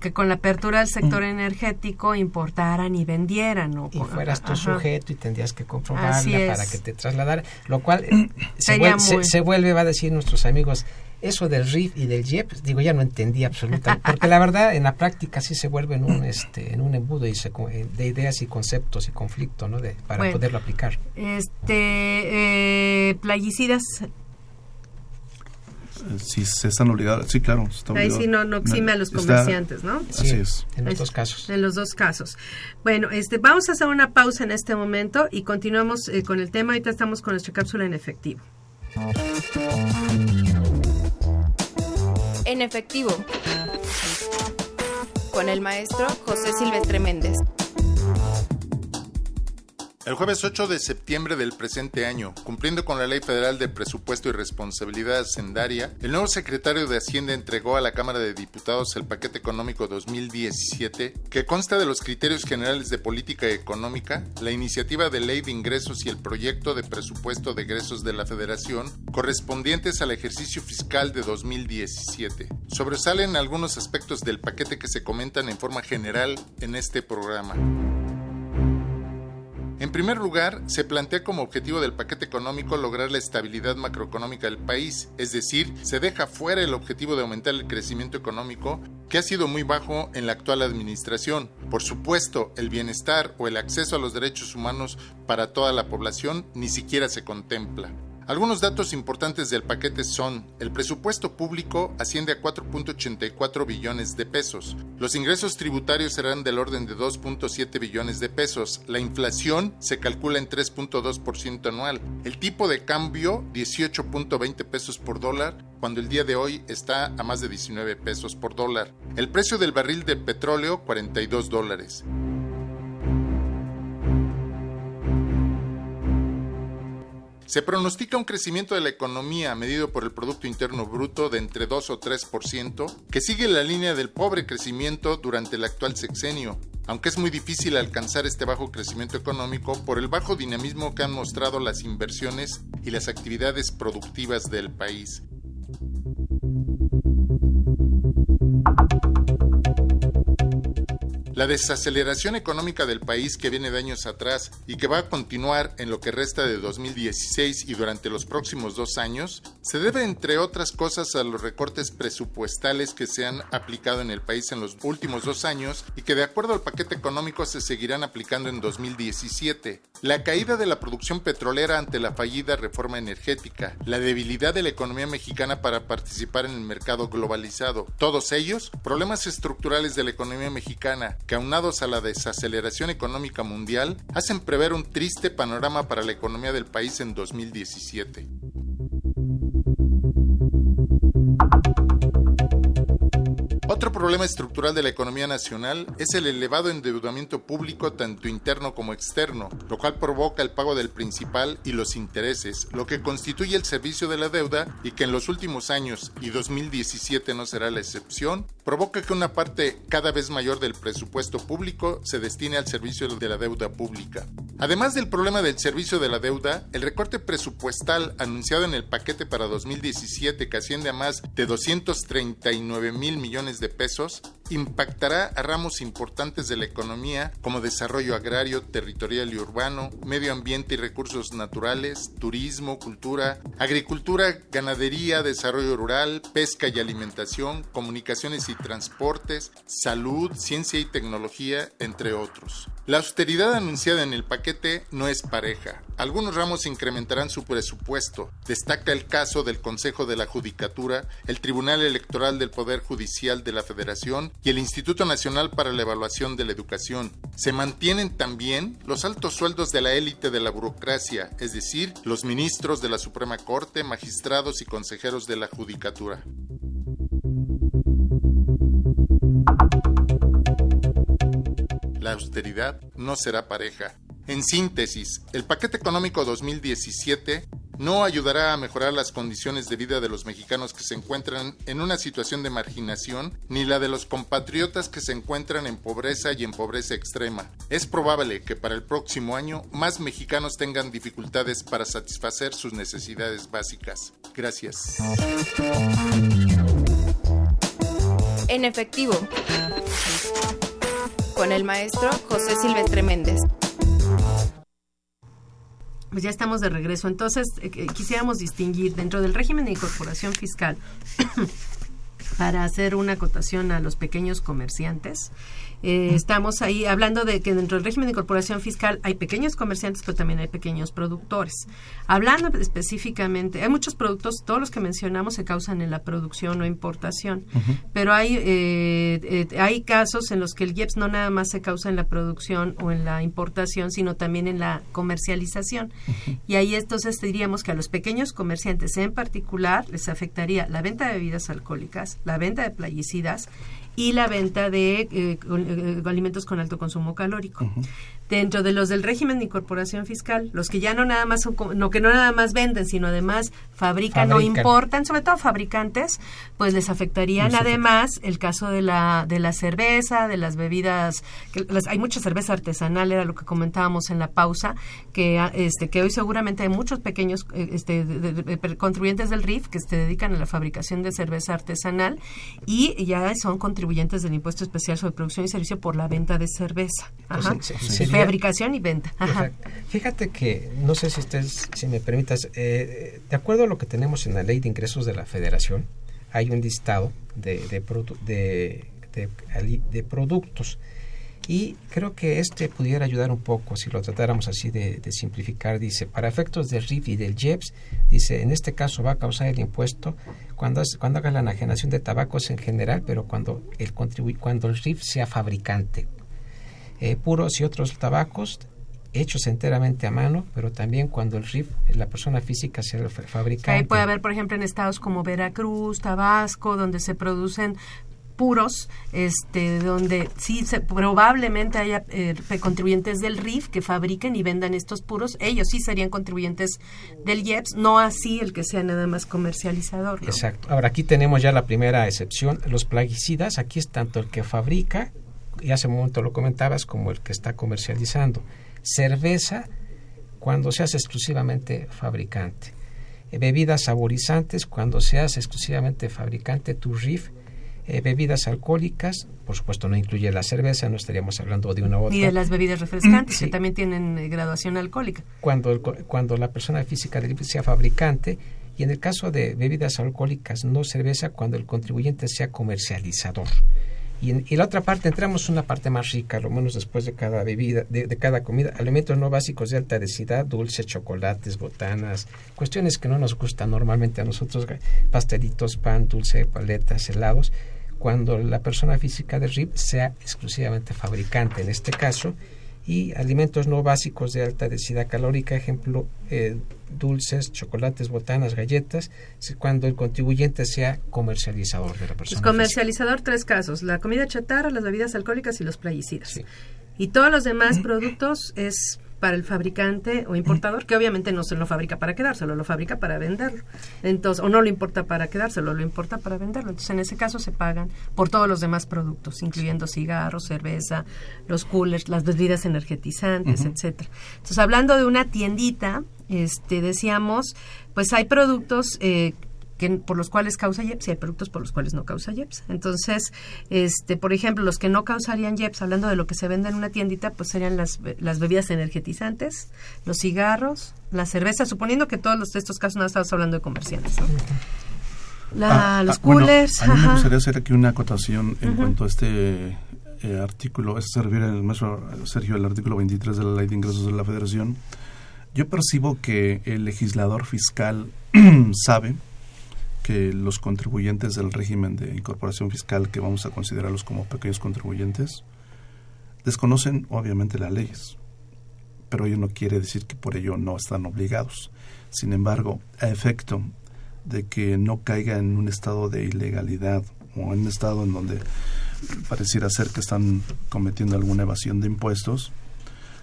que con la apertura del sector mm. energético importaran y vendieran. ¿no? Y fueras tu sujeto y tendrías que comprobarla para que te trasladara, lo cual eh, se, vuelve, se, vuelve, va a decir nuestros amigos, eso del RIF y del JEP, digo, ya no entendí absolutamente, porque la verdad en la práctica sí se vuelve en un, este, en un embudo y eh, de ideas y conceptos y conflicto, ¿no? De, para poderlo aplicar. Este, eh, plaguicidas si se están obligados, sí, claro. Ahí sí no, no exime a los comerciantes, ¿no? así es. En los dos casos. En los dos casos. Bueno, este, vamos a hacer una pausa en este momento y continuamos eh, con el tema. Ahorita estamos con nuestra cápsula en efectivo. En efectivo. Con el maestro José Silvestre Méndez. El jueves 8 de septiembre del presente año, cumpliendo con la Ley Federal de Presupuesto y Responsabilidad Hacendaria, el nuevo secretario de Hacienda entregó a la Cámara de Diputados el paquete económico 2017, que consta de los criterios generales de política económica, la iniciativa de ley de ingresos y el proyecto de presupuesto de egresos de la Federación correspondientes al ejercicio fiscal de 2017. Sobresalen algunos aspectos del paquete que se comentan en forma general en este programa. En primer lugar, se plantea como objetivo del paquete económico lograr la estabilidad macroeconómica del país, es decir, se deja fuera el objetivo de aumentar el crecimiento económico, que ha sido muy bajo en la actual administración. Por supuesto, el bienestar o el acceso a los derechos humanos para toda la población ni siquiera se contempla. Algunos datos importantes del paquete son, el presupuesto público asciende a 4.84 billones de pesos, los ingresos tributarios serán del orden de 2.7 billones de pesos, la inflación se calcula en 3.2% anual, el tipo de cambio 18.20 pesos por dólar, cuando el día de hoy está a más de 19 pesos por dólar, el precio del barril de petróleo 42 dólares. Se pronostica un crecimiento de la economía medido por el Producto Interno Bruto de entre 2 o 3%, que sigue la línea del pobre crecimiento durante el actual sexenio, aunque es muy difícil alcanzar este bajo crecimiento económico por el bajo dinamismo que han mostrado las inversiones y las actividades productivas del país. La desaceleración económica del país que viene de años atrás y que va a continuar en lo que resta de 2016 y durante los próximos dos años se debe, entre otras cosas, a los recortes presupuestales que se han aplicado en el país en los últimos dos años y que de acuerdo al paquete económico se seguirán aplicando en 2017. La caída de la producción petrolera ante la fallida reforma energética, la debilidad de la economía mexicana para participar en el mercado globalizado, todos ellos problemas estructurales de la economía mexicana que aunados a la desaceleración económica mundial, hacen prever un triste panorama para la economía del país en 2017. Otro problema estructural de la economía nacional es el elevado endeudamiento público tanto interno como externo, lo cual provoca el pago del principal y los intereses, lo que constituye el servicio de la deuda y que en los últimos años, y 2017 no será la excepción, provoca que una parte cada vez mayor del presupuesto público se destine al servicio de la deuda pública. Además del problema del servicio de la deuda, el recorte presupuestal anunciado en el paquete para 2017 que asciende a más de 239 mil millones de pesos impactará a ramos importantes de la economía como desarrollo agrario, territorial y urbano, medio ambiente y recursos naturales, turismo, cultura, agricultura, ganadería, desarrollo rural, pesca y alimentación, comunicaciones y transportes, salud, ciencia y tecnología, entre otros. La austeridad anunciada en el paquete no es pareja. Algunos ramos incrementarán su presupuesto. Destaca el caso del Consejo de la Judicatura, el Tribunal Electoral del Poder Judicial de la Federación y el Instituto Nacional para la Evaluación de la Educación. Se mantienen también los altos sueldos de la élite de la burocracia, es decir, los ministros de la Suprema Corte, magistrados y consejeros de la Judicatura. la austeridad no será pareja. En síntesis, el paquete económico 2017 no ayudará a mejorar las condiciones de vida de los mexicanos que se encuentran en una situación de marginación, ni la de los compatriotas que se encuentran en pobreza y en pobreza extrema. Es probable que para el próximo año más mexicanos tengan dificultades para satisfacer sus necesidades básicas. Gracias. En efectivo con el maestro José Silvestre Méndez. Pues ya estamos de regreso. Entonces, eh, quisiéramos distinguir dentro del régimen de incorporación fiscal para hacer una acotación a los pequeños comerciantes eh, estamos ahí hablando de que dentro del régimen de incorporación fiscal hay pequeños comerciantes, pero también hay pequeños productores. Hablando específicamente, hay muchos productos, todos los que mencionamos se causan en la producción o importación, pero hay, eh, eh, hay casos en los que el IEPS no nada más se causa en la producción o en la importación, sino también en la comercialización. Y ahí entonces diríamos que a los pequeños comerciantes en particular les afectaría la venta de bebidas alcohólicas, la venta de playicidas y la venta de eh, eh, alimentos con alto consumo calórico. Dentro de los del régimen de incorporación fiscal, los que ya no nada más son, no que no nada más venden, sino además fabrican, o importan, sobre todo fabricantes, pues les afectarían además el caso de la de la cerveza, de las bebidas, que hay mucha cerveza artesanal, era lo que comentábamos en la pausa, que ah, este que hoy seguramente hay muchos pequeños eh, este, contribuyentes del RIF que se dedican a la fabricación de cerveza artesanal y ya son contribuyentes del impuesto especial sobre producción y servicio por la venta de cerveza. Pues Ajá fabricación y venta. Fíjate que, no sé si ustedes, si me permitas, eh, de acuerdo a lo que tenemos en la ley de ingresos de la federación, hay un listado de, de, de, productos y creo que este pudiera ayudar un poco si lo tratáramos así de, simplificar. Dice, para efectos del RIF y del JEPS, dice, en este caso va a causar el impuesto cuando, cuando haga la enajenación de tabacos en general, pero cuando el, cuando el RIF sea fabricante. Eh, puros y otros tabacos hechos enteramente a mano, pero también cuando el RIF, la persona física, sea el fabricante. Ahí puede haber, por ejemplo, en estados como Veracruz, Tabasco, donde se producen puros, este, donde sí se, probablemente haya eh, contribuyentes del RIF que fabriquen y vendan estos puros, ellos sí serían contribuyentes del IEPS, no así el que sea nada más comercializador. Exacto. Ahora aquí tenemos ya la primera excepción, los plaguicidas, aquí es tanto el que fabrica y hace un momento lo comentabas, como el que está comercializando. Cerveza cuando seas exclusivamente fabricante. Eh, bebidas saborizantes cuando seas exclusivamente fabricante, tu RIF. Eh, bebidas alcohólicas, por supuesto no incluye la cerveza, no estaríamos hablando de una u otra. Y de las bebidas refrescantes, que también tienen eh, graduación alcohólica. Cuando, cuando la persona física del sea fabricante, y en el caso de bebidas alcohólicas, no cerveza, cuando el contribuyente sea comercializador. Y en la otra parte entramos una parte más rica, lo menos después de cada bebida, de, cada comida, alimentos no básicos de alta densidad, dulces, chocolates, botanas, cuestiones que no nos gustan normalmente a nosotros, pastelitos, pan, dulce, paletas, helados, cuando la persona física de RIP sea exclusivamente fabricante en este caso, y alimentos no básicos de alta densidad calórica, ejemplo, eh, dulces, chocolates, botanas, galletas, cuando el contribuyente sea comercializador de la persona. Pues comercializador, tres casos, la comida chatarra, las bebidas alcohólicas y los playicidas. Y todos los demás productos es para el fabricante o importador, que obviamente no se lo fabrica para quedárselo, lo fabrica para venderlo. Entonces, o no lo importa para quedárselo, lo importa para venderlo. Entonces, en ese caso se pagan por todos los demás productos, incluyendo cigarros, cerveza, los coolers, las bebidas energetizantes, etcétera. Entonces, hablando de una tiendita, este decíamos, pues hay productos eh, que, por los cuales causa IEPS y hay productos por los cuales no causa IEPS. Entonces, este, por ejemplo, los que no causarían IEPS, hablando de lo que se vende en una tiendita, pues serían las, las bebidas energetizantes, los cigarros, la cerveza, suponiendo que todos los, estos casos no estamos hablando de comerciantes. Ah, los ah, coolers. a mí me gustaría hacer aquí una acotación en cuanto a este eh, artículo, es servir el maestro Sergio, el artículo 23 de la Ley de Ingresos de la Federación. Yo percibo que el legislador fiscal sabe que los contribuyentes del régimen de incorporación fiscal, que vamos a considerarlos como pequeños contribuyentes, desconocen obviamente las leyes, pero ello no quiere decir que por ello no están obligados. Sin embargo, a efecto de que no caiga en un estado de ilegalidad o en un estado en donde pareciera ser que están cometiendo alguna evasión de impuestos,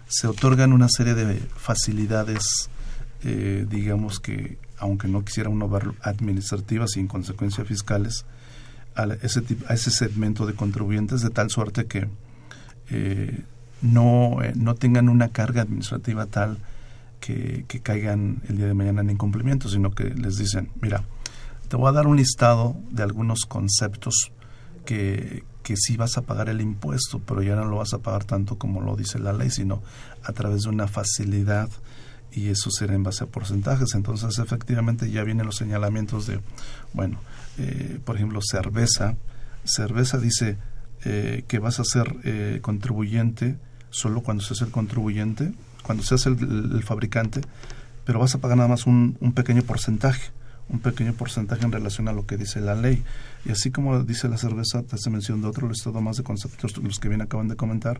se otorgan una serie de facilidades, eh, digamos que aunque no quisiera uno ver administrativas y en consecuencia fiscales, a ese, a ese segmento de contribuyentes de tal suerte que eh, no, eh, no tengan una carga administrativa tal que, que, caigan el día de mañana en incumplimiento, sino que les dicen, mira, te voy a dar un listado de algunos conceptos que, que sí vas a pagar el impuesto, pero ya no lo vas a pagar tanto como lo dice la ley, sino a través de una facilidad y eso será en base a porcentajes. Entonces, efectivamente, ya vienen los señalamientos de, bueno, eh, por ejemplo, cerveza. Cerveza dice eh, que vas a ser eh, contribuyente solo cuando seas el contribuyente, cuando seas el, el, fabricante, pero vas a pagar nada más un, un pequeño porcentaje un pequeño porcentaje en relación a lo que dice la ley. Y así como dice la cerveza, te hace mención de otro listado más de conceptos, los que bien acaban de comentar,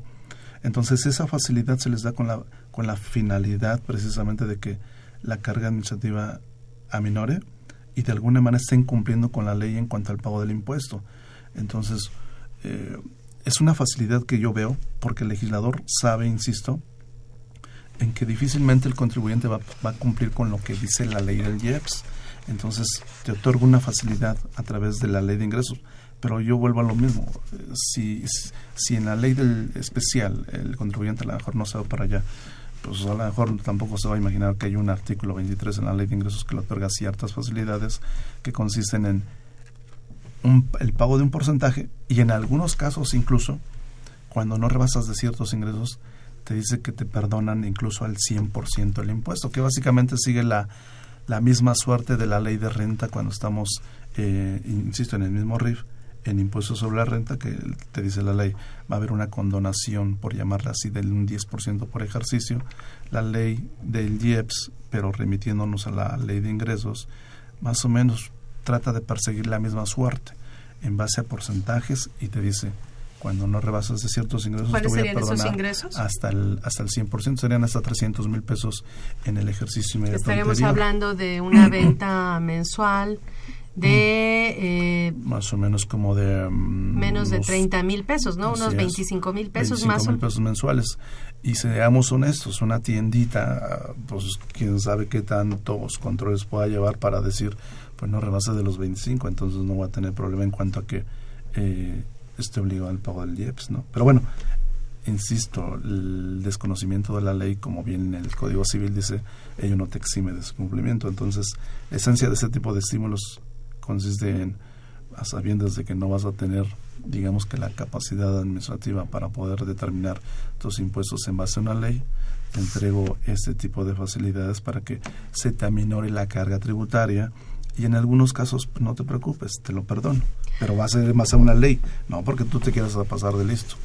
entonces esa facilidad se les da con la, con la finalidad precisamente de que la carga administrativa aminore y de alguna manera estén cumpliendo con la ley en cuanto al pago del impuesto. Entonces, eh, es una facilidad que yo veo porque el legislador sabe, insisto, en que difícilmente el contribuyente va, va a cumplir con lo que dice la ley del IEPS. Entonces te otorga una facilidad a través de la ley de ingresos. Pero yo vuelvo a lo mismo. Si, si en la ley del especial el contribuyente a lo mejor no se va para allá, pues a lo mejor tampoco se va a imaginar que hay un artículo 23 en la ley de ingresos que le otorga ciertas facilidades que consisten en un, el pago de un porcentaje y en algunos casos incluso cuando no rebasas de ciertos ingresos te dice que te perdonan incluso al 100% el impuesto, que básicamente sigue la, la misma suerte de la ley de renta cuando estamos, eh, insisto, en el mismo RIF, en impuestos sobre la renta, que te dice la ley, va a haber una condonación, por llamarla así, del un 10% por ejercicio. La ley del IEPS, pero remitiéndonos a la ley de ingresos, más o menos trata de perseguir la misma suerte en base a porcentajes y te dice, cuando no rebasas de ciertos ingresos, ¿Cuáles te voy a serían esos ingresos? hasta el hasta el 100%, serían hasta 300 mil pesos en el ejercicio inmediato Estaríamos anterior. hablando de una venta mensual de eh, más o menos como de mm, menos de unos- 30 mil pesos, ¿no? Unos es, 25 mil pesos 25 más. o- mil pesos mensuales. Y seamos honestos, una tiendita, pues quién sabe qué tantos controles pueda llevar para decir, pues no rebase de los 25, entonces no va a tener problema en cuanto a que eh, esté obligado al pago del IEPS, ¿no? Pero bueno, insisto, el desconocimiento de la ley, como bien el Código Civil dice, ello no te exime de su cumplimiento. Entonces, la esencia de ese tipo de estímulos consiste en, a sabiendas de que no vas a tener, digamos que la capacidad administrativa para poder determinar tus impuestos en base a una ley, te entrego este tipo de facilidades para que se te aminore la carga tributaria y en algunos casos pues, no te preocupes, te lo perdono, pero va a ser más a una ley, no porque tú te quieras pasar de listo.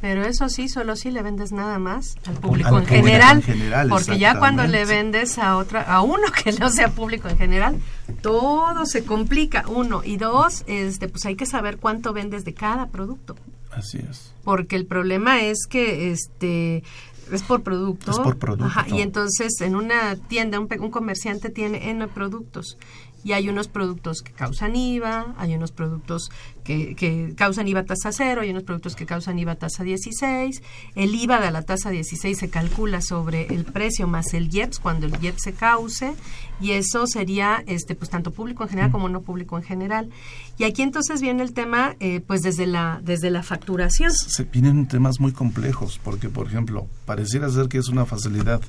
Pero eso sí, solo si le vendes nada más al público Al en general, en general, porque ya cuando le vendes a otra, a uno que no sea público en general, todo se complica. Uno y dos, este, pues hay que saber cuánto vendes de cada producto, Así es. porque el problema es que, este, es por producto. Es por producto. Ajá, y entonces en una tienda un, un comerciante tiene N productos y hay unos productos que causan IVA, hay unos productos que, que causan IVA tasa cero, hay unos productos que causan IVA tasa 16. El IVA de la tasa 16 se calcula sobre el precio más el IEPS cuando el IEPS se cause y eso sería este pues tanto público en general como no público en general. Y aquí entonces viene el tema eh, pues desde la desde la facturación. Se vienen temas muy complejos, porque, por ejemplo, pareciera ser que es una facilidad.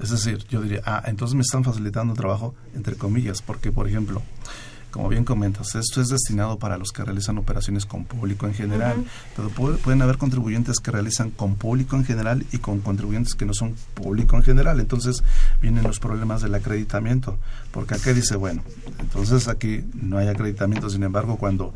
Es decir, yo diría, ah, entonces me están facilitando trabajo, entre comillas, porque, por ejemplo, como bien comentas, esto es destinado para los que realizan operaciones con público en general, pero puede- pueden haber contribuyentes que realizan con público en general y con contribuyentes que no son público en general. Entonces vienen los problemas del acreditamiento, porque acá dice, bueno, entonces aquí no hay acreditamiento, sin embargo, cuando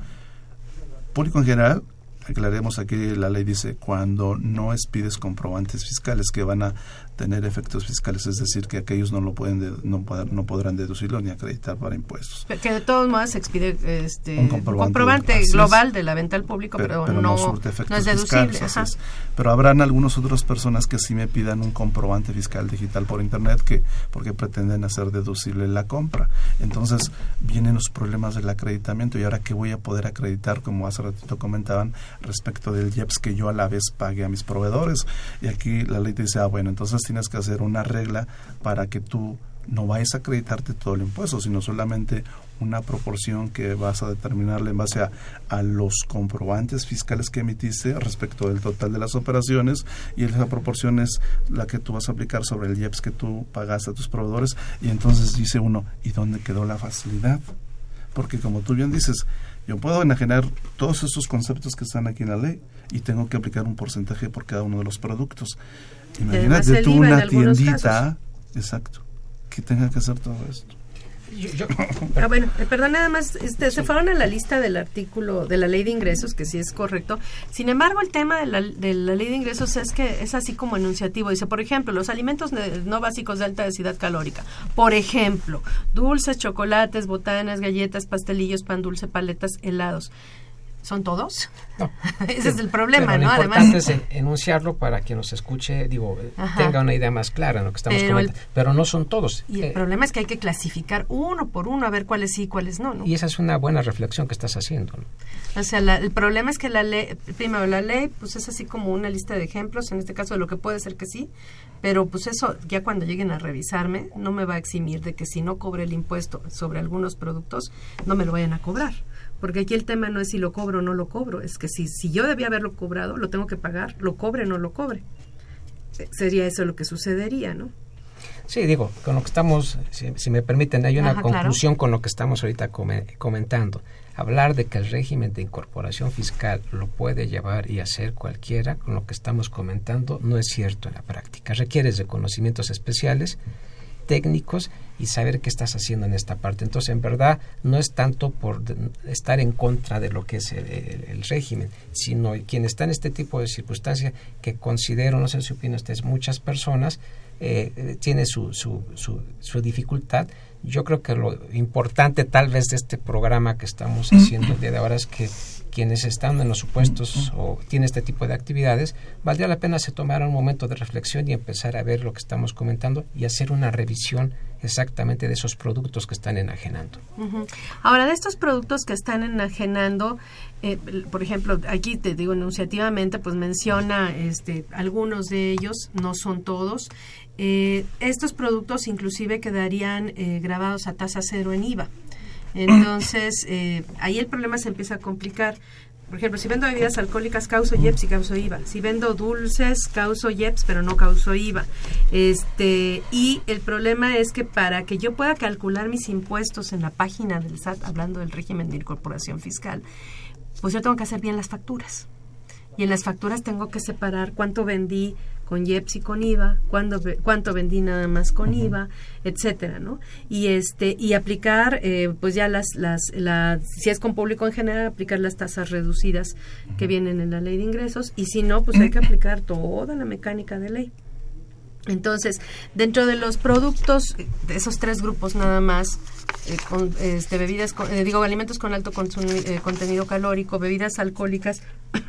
público en general, aclaremos aquí, la ley dice, cuando no expides comprobantes fiscales que van a tener efectos fiscales, es decir, que aquellos no lo pueden de- no, no podrán deducirlo ni acreditar para impuestos. Que de todos modos se expide este, Un comprobante, comprobante así es. global de la venta al público, Pero, no, no es deducible. fiscales, ajá. es. Pero habrán algunas otras personas que sí me pidan un comprobante fiscal digital por internet que porque pretenden hacer deducible la compra. Entonces vienen los problemas del acreditamiento y ahora qué voy a poder acreditar, como hace ratito comentaban, respecto del IEPS que yo a la vez pague a mis proveedores. Y aquí la ley te dice, ah, bueno, entonces tienes que hacer una regla para que tú no vayas a acreditarte todo el impuesto, sino solamente una proporción que vas a determinarle en base a, a los comprobantes fiscales que emitiste respecto del total de las operaciones y esa proporción es la que tú vas a aplicar sobre el IEPS que tú pagaste a tus proveedores y entonces dice uno, ¿y dónde quedó la facilidad? Porque como tú bien dices, yo puedo enajenar todos esos conceptos que están aquí en la ley y tengo que aplicar un porcentaje por cada uno de los productos. Imagínate tú una tiendita, exacto, que tenga que hacer todo esto. Ah, bueno, eh, perdón, nada más, este, se fueron a la lista del artículo de la ley de ingresos, que sí es correcto. Sin embargo, el tema de la, de la ley de ingresos es que es así como enunciativo. Dice, por ejemplo, los alimentos no básicos de alta densidad calórica. Por ejemplo, dulces, chocolates, botanas, galletas, pastelillos, pan dulce, paletas, helados. ¿Son todos? No. Ese es el problema, Pero ¿no? Lo Además, importante es enunciarlo para que nos escuche, digo, Ajá. tenga una idea más clara en lo que estamos Pero el- comentando. Pero no son todos. y el Eh, problema es que hay que clasificar uno por uno a ver cuáles sí y cuáles no, ¿no? y esa es una buena reflexión que estás haciendo. ¿no? O sea, la- el problema es que la ley, primero, la ley, pues es así como una lista de ejemplos, en este caso de lo que puede ser que sí, pero pues eso, ya cuando lleguen a revisarme, no me va a eximir de que si no cobre el impuesto sobre algunos productos, no me lo vayan a cobrar. Porque aquí el tema no es si lo cobro o no lo cobro, es que si, si yo debía haberlo cobrado, lo tengo que pagar, lo cobre o no lo cobre. Sería eso lo que sucedería, ¿no? Sí, digo, con lo que estamos, si, si me permiten, hay una Ajá, claro. conclusión con lo que estamos ahorita come- comentando. Hablar de que el régimen de incorporación fiscal lo puede llevar y hacer cualquiera, con lo que estamos comentando, no es cierto en la práctica. Requieres de conocimientos especiales, técnicos y saber qué estás haciendo en esta parte. Entonces, en verdad, no es tanto por estar en contra de lo que es el, el- el régimen, sino quien está en este tipo de circunstancias que considero, no sé si opinan ustedes, muchas personas eh, eh, tiene su, su, su, su dificultad. Yo creo que lo importante tal vez de este programa que estamos haciendo el día de ahora es que quienes están en los supuestos o tienen este tipo de actividades, valdría la pena se tomara un momento de reflexión y empezar a ver lo que estamos comentando y hacer una revisión exactamente de esos productos que están enajenando. Ahora, de estos productos que están enajenando, eh, por ejemplo, aquí te digo enunciativamente, pues menciona este, algunos de ellos, no son todos. Eh, estos productos inclusive quedarían eh, grabados a tasa cero en IVA. Entonces, eh, ahí el problema se empieza a complicar. Por ejemplo, si vendo bebidas alcohólicas, causo IEPS y causo IVA. Si vendo dulces, causo IEPS, pero no causo IVA. Este, y el problema es que para que yo pueda calcular mis impuestos en la página del SAT, hablando del régimen de incorporación fiscal, pues yo tengo que hacer bien las facturas. Y en las facturas tengo que separar cuánto vendí con IEPS y con IVA, cuándo ve- cuánto vendí nada más con IVA, etcétera, ¿no? Y este y aplicar, eh, pues ya las las la, si es con público en general aplicar las tasas reducidas que vienen en la ley de ingresos y si no, pues hay que aplicar toda la mecánica de ley. Entonces, dentro de los productos, eh, de esos tres grupos nada más, eh, con, este, bebidas, con- eh, digo, alimentos con alto eh, contenido calórico, bebidas alcohólicas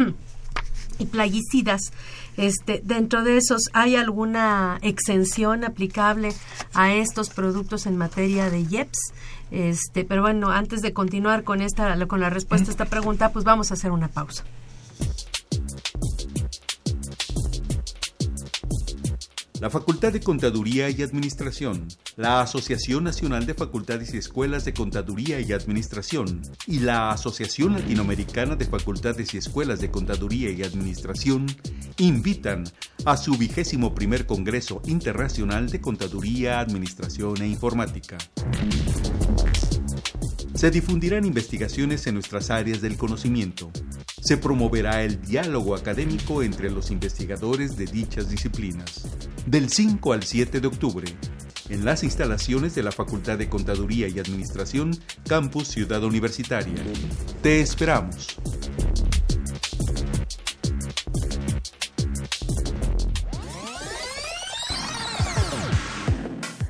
y plaguicidas, este, dentro de esos, ¿hay alguna exención aplicable a estos productos en materia de IEPS? Este, pero bueno, antes de continuar con esta, con la respuesta a esta pregunta, pues vamos a hacer una pausa. La Facultad de Contaduría y Administración, la Asociación Nacional de Facultades y Escuelas de Contaduría y Administración y la Asociación Latinoamericana de Facultades y Escuelas de Contaduría y Administración invitan a su vigésimo primer Congreso Internacional de Contaduría, Administración e Informática. Se difundirán investigaciones en nuestras áreas del conocimiento. Se promoverá el diálogo académico entre los investigadores de dichas disciplinas. Del 5 al 7 de octubre, en las instalaciones de la Facultad de Contaduría y Administración, Campus Ciudad Universitaria. Te esperamos.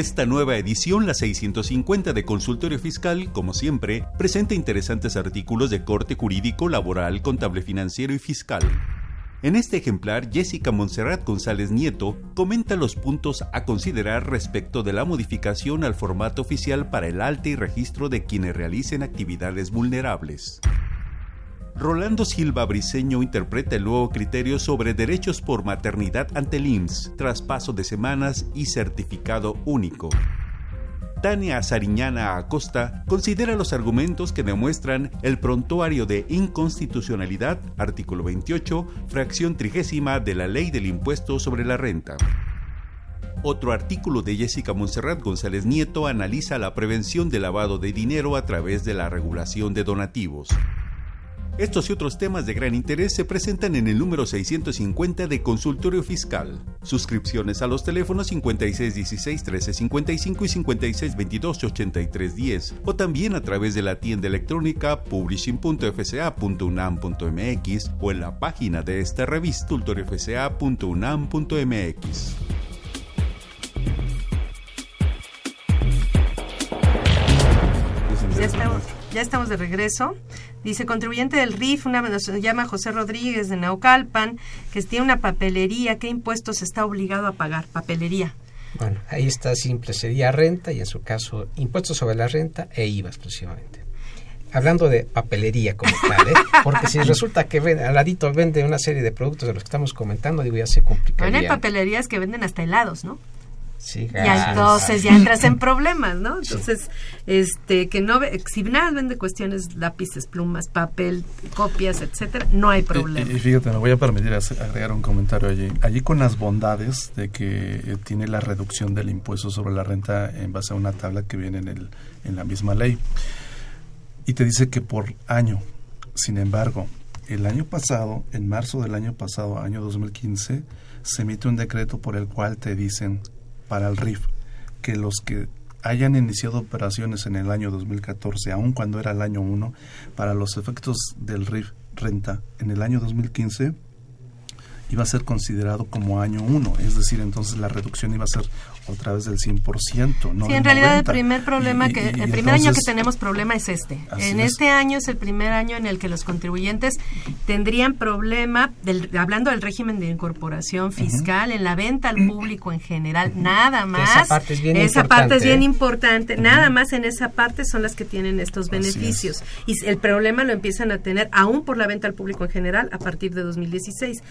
Esta nueva edición, la 650 de Consultorio Fiscal, como siempre, presenta interesantes artículos de corte jurídico, laboral, contable financiero y fiscal. En este ejemplar, Jessica Montserrat González Nieto comenta los puntos a considerar respecto de la modificación al formato oficial para el alta y registro de quienes realicen actividades vulnerables. Rolando Silva Briceño interpreta el nuevo criterio sobre derechos por maternidad ante el IMSS, traspaso de semanas y certificado único. Tania Sariñana Acosta considera los argumentos que demuestran el prontuario de inconstitucionalidad, artículo 28, fracción trigésima de la Ley del Impuesto sobre la Renta. Otro artículo de Jessica Monserrat González Nieto analiza la prevención del lavado de dinero a través de la regulación de donativos. Estos y otros temas de gran interés se presentan en el número 650 de Consultorio Fiscal. Suscripciones a los teléfonos 5616-1355 y 5622-8310 o también a través de la tienda electrónica publishing.fca.unam.mx o en la página de esta revista consultoriofca.unam.mx. Ya estamos, ya estamos de regreso. Dice, contribuyente del RIF, una, nos llama José Rodríguez de Naucalpan, que tiene una papelería. ¿Qué impuestos está obligado a pagar? Papelería. Bueno, ahí está simple, sería renta y en su caso impuestos sobre la renta e IVA exclusivamente. Hablando de papelería como tal, ¿eh? porque si resulta que ven, al ladito vende una serie de productos de los que estamos comentando, digo, ya se complicaría. Bueno, hay papelerías que venden hasta helados, ¿no? Sí, y entonces ya entras en problemas, ¿no? Entonces, este, que no, si nada vende cuestiones, lápices, plumas, papel, copias, etcétera, no hay problema. Y, y, fíjate, me voy a permitir agregar un comentario allí. Allí con las bondades de que eh, tiene la reducción del impuesto sobre la renta en base a una tabla que viene en, el, en la misma ley. Y te dice que por año, sin embargo, el año pasado, en marzo del año pasado, año 2015, se emite un decreto por el cual te dicen para el RIF que los que hayan iniciado operaciones en el año 2014, aun cuando era el año 1, para los efectos del RIF renta en el año 2015 iba a ser considerado como año 1, es decir, entonces la reducción iba a ser otra vez del 100%. No sí, en realidad 90. el primer problema y, que y, el primer entonces, año que tenemos problema es este. En es. este año es el primer año en el que los contribuyentes tendrían problema del, hablando del régimen de incorporación fiscal uh -huh. en la venta al público en general, uh -huh. nada más. Esa parte es bien esa importante. parte es bien ¿eh? importante, uh -huh. nada más en esa parte son las que tienen estos beneficios y el problema lo empiezan a tener aún por la venta al público en general a partir de 2016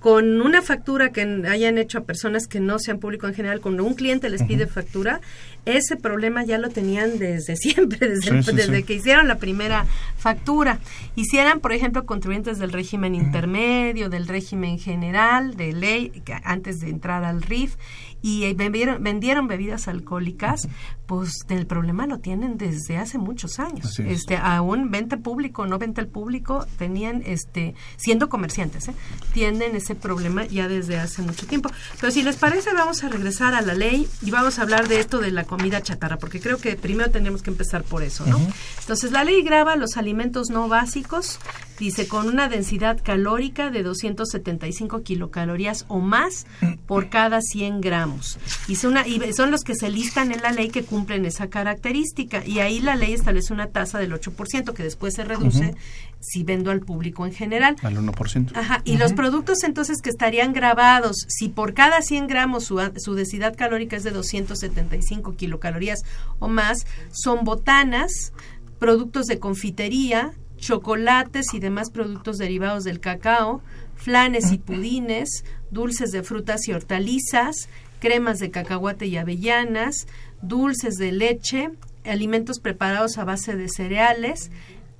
con una factura que hayan hecho a personas que no sean público en general, cuando un cliente les pide uh -huh. factura, ese problema ya lo tenían desde siempre, desde, sí, sí, desde sí. que hicieron la primera factura. Hicieran, por ejemplo, contribuyentes del régimen intermedio, del régimen general, de ley, que antes de entrar al RIF, y vendieron, vendieron bebidas alcohólicas, pues el problema lo tienen desde hace muchos años. Este, aún venta público, no venta al público, tenían, este, siendo comerciantes, ¿eh? tienen ese problema ya desde hace mucho tiempo. Pero si les parece, vamos a regresar a la ley y vamos a hablar de esto de la comida chatarra, porque creo que primero tendríamos que empezar por eso, ¿no? Uh -huh. Entonces, la ley graba los alimentos no básicos, dice, con una densidad calórica de 275 kilocalorías o más por cada 100 gramos. Y son, una, y son los que se listan en la ley que cumplen esa característica. Y ahí la ley establece una tasa del 8% que después se reduce uh -huh. si vendo al público en general. Al 1%. Ajá. Y uh -huh. los productos entonces que estarían grabados, si por cada 100 gramos su, su densidad calórica es de 275 kilocalorías o más, son botanas, productos de confitería, chocolates y demás productos derivados del cacao, flanes y pudines, dulces de frutas y hortalizas, cremas de cacahuate y avellanas, dulces de leche, alimentos preparados a base de cereales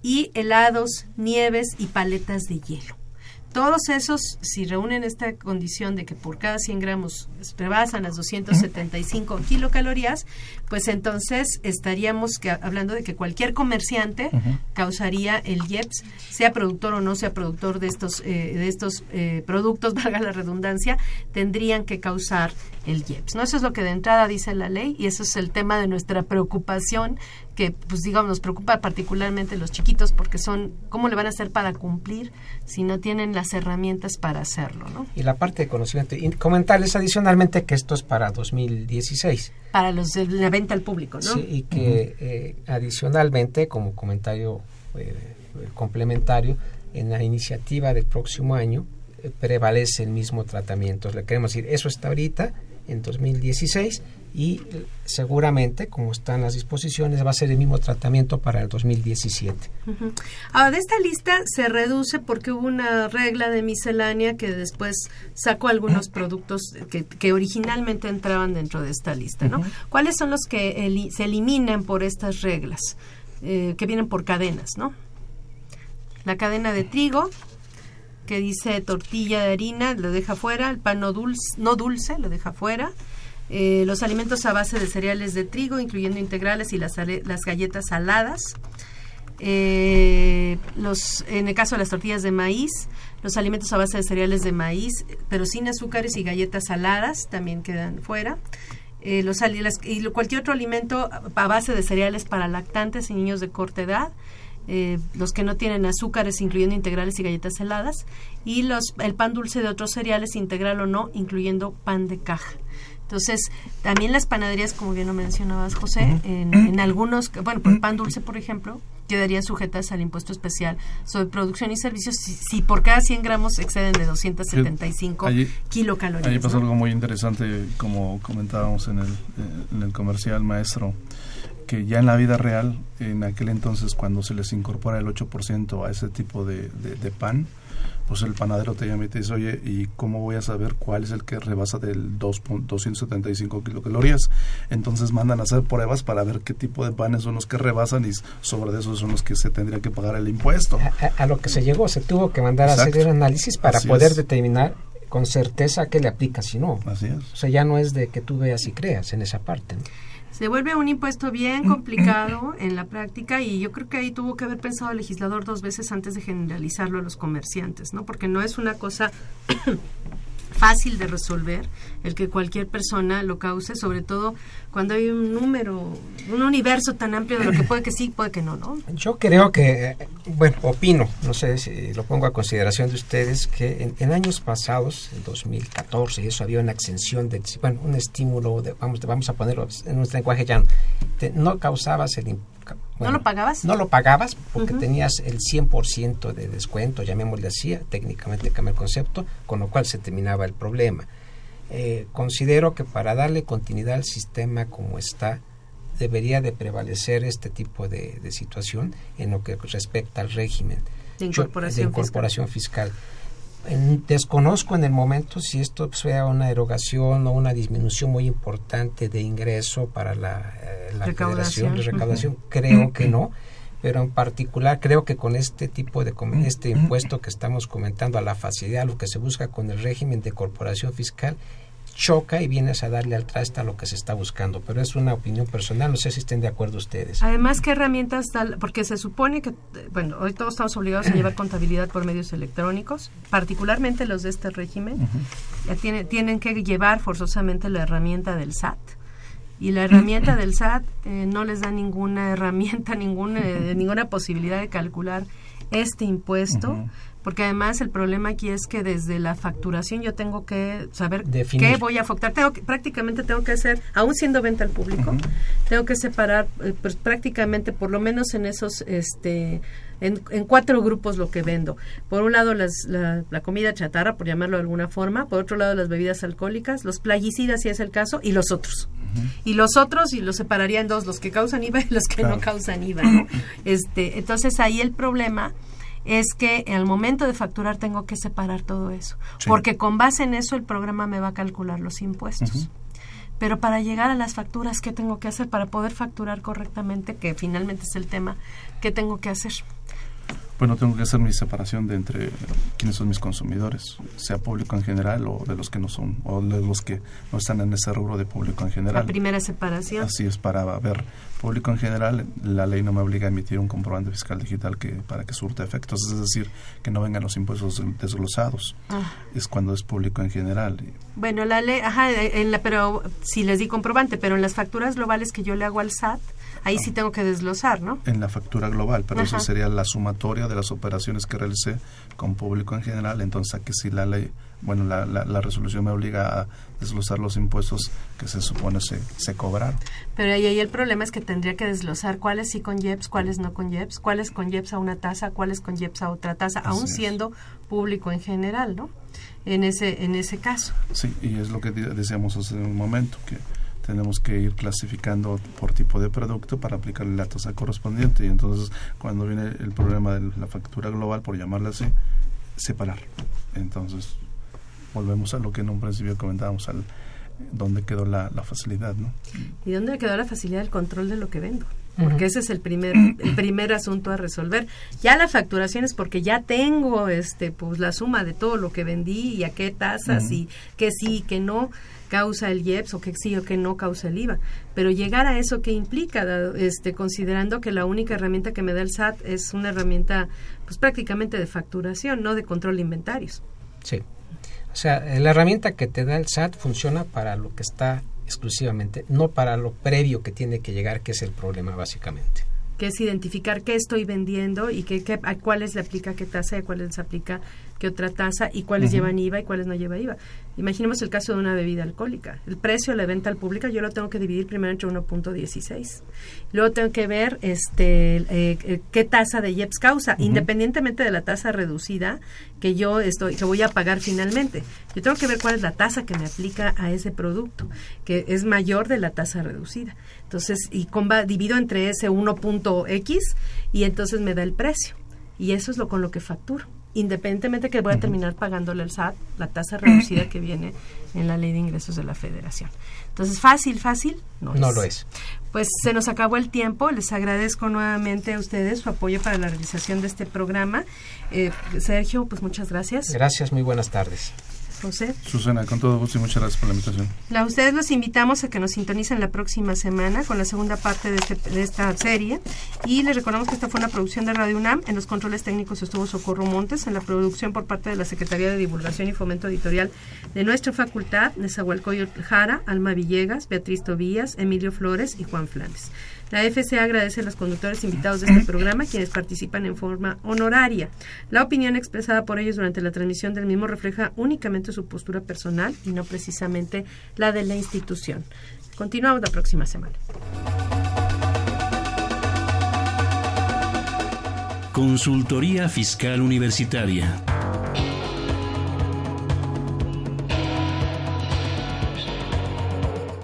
y helados, nieves y paletas de hielo. Todos esos, si reúnen esta condición de que por cada 100 gramos rebasan las 275 kilocalorías, pues entonces estaríamos que, hablando de que cualquier comerciante uh -huh. causaría el IEPS, sea productor o no sea productor de estos, eh, de estos eh, productos, valga la redundancia, tendrían que causar el IEPS. ¿no? Eso es lo que de entrada dice la ley y eso es el tema de nuestra preocupación que pues digamos nos preocupa particularmente los chiquitos porque son cómo le van a hacer para cumplir si no tienen las herramientas para hacerlo, ¿no? Y la parte de conocimiento y comentarles adicionalmente que esto es para 2016. Para los de la venta al público, ¿no? Sí, y que uh -huh. eh, adicionalmente como comentario eh, complementario en la iniciativa del próximo año eh, prevalece el mismo tratamiento. Le queremos decir, eso está ahorita en 2016 y seguramente, como están las disposiciones, va a ser el mismo tratamiento para el 2017. Ahora, de esta lista se reduce porque hubo una regla de miscelánea que después sacó algunos productos que, originalmente entraban dentro de esta lista, ¿no? ¿Cuáles son los que se eliminan por estas reglas? Eh, que vienen por cadenas, ¿no? La cadena de trigo, que dice tortilla de harina, lo deja fuera, el pan no dulce, no dulce lo deja fuera, eh, los alimentos a base de cereales de trigo, incluyendo integrales y las, las galletas saladas. Eh, en el caso de las tortillas de maíz, los alimentos a base de cereales de maíz, pero sin azúcares y galletas saladas también quedan fuera. Eh, los, y cualquier otro alimento a base de cereales para lactantes y niños de corta edad. los que no tienen azúcares, incluyendo integrales y galletas heladas, y los, el pan dulce de otros cereales, integral o no, incluyendo pan de caja. Entonces, también las panaderías, como bien lo mencionabas, José, en, algunos, bueno, por pan dulce, por ejemplo, quedarían sujetas al impuesto especial sobre producción y servicios si, por cada 100 gramos exceden de 275 kilocalorías. Ahí pasa algo muy interesante, como comentábamos en el, en el comercial, maestro, que ya en la vida real, en aquel entonces, cuando se les incorpora el 8% a ese tipo de, de pan, pues el panadero te llama y te dice, oye, ¿y cómo voy a saber cuál es el que rebasa del 275 kilocalorías? Entonces mandan a hacer pruebas para ver qué tipo de panes son los que rebasan y sobre eso son los que se tendría que pagar el impuesto. A, lo que se llegó, se tuvo que mandar a hacer el análisis para poder determinar con certeza qué le aplica si no. Así es. O sea, ya no es de que tú veas y creas en esa parte. Se vuelve un impuesto bien complicado en la práctica y yo creo que ahí tuvo que haber pensado el legislador dos veces antes de generalizarlo a los comerciantes, ¿no? Porque no es una cosa fácil de resolver el que cualquier persona lo cause, sobre todo cuando hay un número, un universo tan amplio de lo que puede que sí, puede que no, ¿no? Yo creo que, bueno, opino, no sé si lo pongo a consideración de ustedes, que en, años pasados, en 2014, eso había una exención de, bueno, un estímulo, de, vamos, vamos a ponerlo en nuestro lenguaje ya, no causabas el ¿No lo pagabas? No lo pagabas porque tenías el 100% de descuento, llamémosle así, técnicamente cambia el concepto, con lo cual se terminaba el problema. Eh, considero que para darle continuidad al sistema como está, debería de prevalecer este tipo de, situación en lo que respecta al régimen de incorporación, fiscal desconozco en el momento si esto sea una erogación o una disminución muy importante de ingreso para la, eh, recaudación. de recaudación. Creo que no, pero en particular creo que con este tipo de este impuesto que estamos comentando a la facilidad, lo que se busca con el régimen de corporación fiscal, choca y vienes a darle al traste a lo que se está buscando. Pero es una opinión personal, no sé si estén de acuerdo ustedes. Además, ¿qué herramientas tal? Porque se supone que, bueno, hoy todos estamos obligados a llevar contabilidad por medios electrónicos, particularmente los de este régimen, tiene, tienen que llevar forzosamente la herramienta del SAT. Y la herramienta del SAT eh, no les da ninguna herramienta, ninguna, eh, ninguna posibilidad de calcular este impuesto porque además el problema aquí es que desde la facturación yo tengo que saber qué voy a facturar. Tengo que, prácticamente tengo que hacer, aún siendo venta al público, tengo que separar eh, pues, prácticamente por lo menos en esos este en, cuatro grupos lo que vendo. Por un lado las, la, comida chatarra, por llamarlo de alguna forma, por otro lado las bebidas alcohólicas, los plaguicidas si es el caso, y los otros. Y los otros, y los separaría en dos, los que causan IVA y los que no causan IVA. Este, entonces ahí el problema es que al momento de facturar tengo que separar todo eso, porque con base en eso el programa me va a calcular los impuestos. Pero para llegar a las facturas, ¿qué tengo que hacer para poder facturar correctamente? Que finalmente es el tema, ¿qué tengo que hacer? Bueno, tengo que hacer mi separación de entre quiénes son mis consumidores, sea público en general o de los que no son, o de los que no están en ese rubro de público en general. La primera separación. Así es, para ver público en general, la ley no me obliga a emitir un comprobante fiscal digital que para que surta efectos, es decir, que no vengan los impuestos desglosados. Ah. Es cuando es público en general. Bueno, la ley, ajá, en la, pero si les di comprobante, pero en las facturas globales que yo le hago al SAT, ahí sí tengo que desglosar, ¿no? En la factura global, pero eso sería la sumatoria de las operaciones que realicé con público en general, entonces aquí sí la ley, bueno, la, la, resolución me obliga a desglosar los impuestos que se supone se, se cobraron. Pero ahí, ahí el problema es que tendría que desglosar cuáles sí con IEPS, cuáles no con IEPS, cuáles con IEPS a una tasa, cuáles con IEPS a otra tasa, aún siendo público en general, ¿no? En ese, en ese caso. Sí, y es lo que decíamos hace un momento, que tenemos que ir clasificando por tipo de producto para aplicarle la tasa correspondiente. Y entonces, cuando viene el problema de la factura global, por llamarla así, separar. Entonces, volvemos a lo que en un principio comentábamos, al dónde quedó la, la facilidad, ¿no? ¿Y dónde quedó la facilidad del control de lo que vendo? porque ese es el primer el primer asunto a resolver. Ya la facturación es porque ya tengo este pues la suma de todo lo que vendí y a qué tasas y qué sí, qué no causa el IEPS o que sí o que no causa el IVA. Pero llegar a eso, ¿qué implica? Este, considerando que la única herramienta que me da el SAT es una herramienta pues prácticamente de facturación, no de control de inventarios. Sí. O sea, la herramienta que te da el SAT funciona para lo que está exclusivamente, no para lo previo que tiene que llegar, que es el problema básicamente que es identificar qué estoy vendiendo y qué, qué, a cuáles le aplica qué tasa y a cuáles se aplica qué otra tasa y cuáles llevan IVA y cuáles no llevan IVA. Imaginemos el caso de una bebida alcohólica. El precio de la venta al público yo lo tengo que dividir primero entre 1.16. Luego tengo que ver este eh, eh, qué tasa de IEPS causa, independientemente de la tasa reducida que yo estoy que voy a pagar finalmente. Yo tengo que ver cuál es la tasa que me aplica a ese producto, que es mayor de la tasa reducida. Entonces, y con, divido entre ese 1.x y entonces me da el precio. Y eso es lo con lo que facturo independientemente que voy a terminar pagándole el SAT la tasa reducida que viene en la ley de ingresos de la federación. Entonces, fácil, fácil, no, no lo es. Pues se nos acabó el tiempo, les agradezco nuevamente a ustedes su apoyo para la realización de este programa. Eh, Sergio, pues muchas gracias. Gracias, muy buenas tardes. José. Susana, con todo gusto y muchas gracias por la invitación. A ustedes los invitamos a que nos sintonicen la próxima semana con la segunda parte de, este, de, esta serie. Y les recordamos que esta fue una producción de Radio UNAM. En los controles técnicos estuvo Socorro Montes. En la producción por parte de la Secretaría de Divulgación y Fomento Editorial de nuestra facultad, Nezahualcóyotl Jara, Alma Villegas, Beatriz Tobías, Emilio Flores y Juan Flandes. La FCA agradece a los conductores invitados de este programa, quienes participan en forma honoraria. La opinión expresada por ellos durante la transmisión del mismo refleja únicamente su postura personal y no precisamente la de la institución. Continuamos la próxima semana. Consultoría Fiscal Universitaria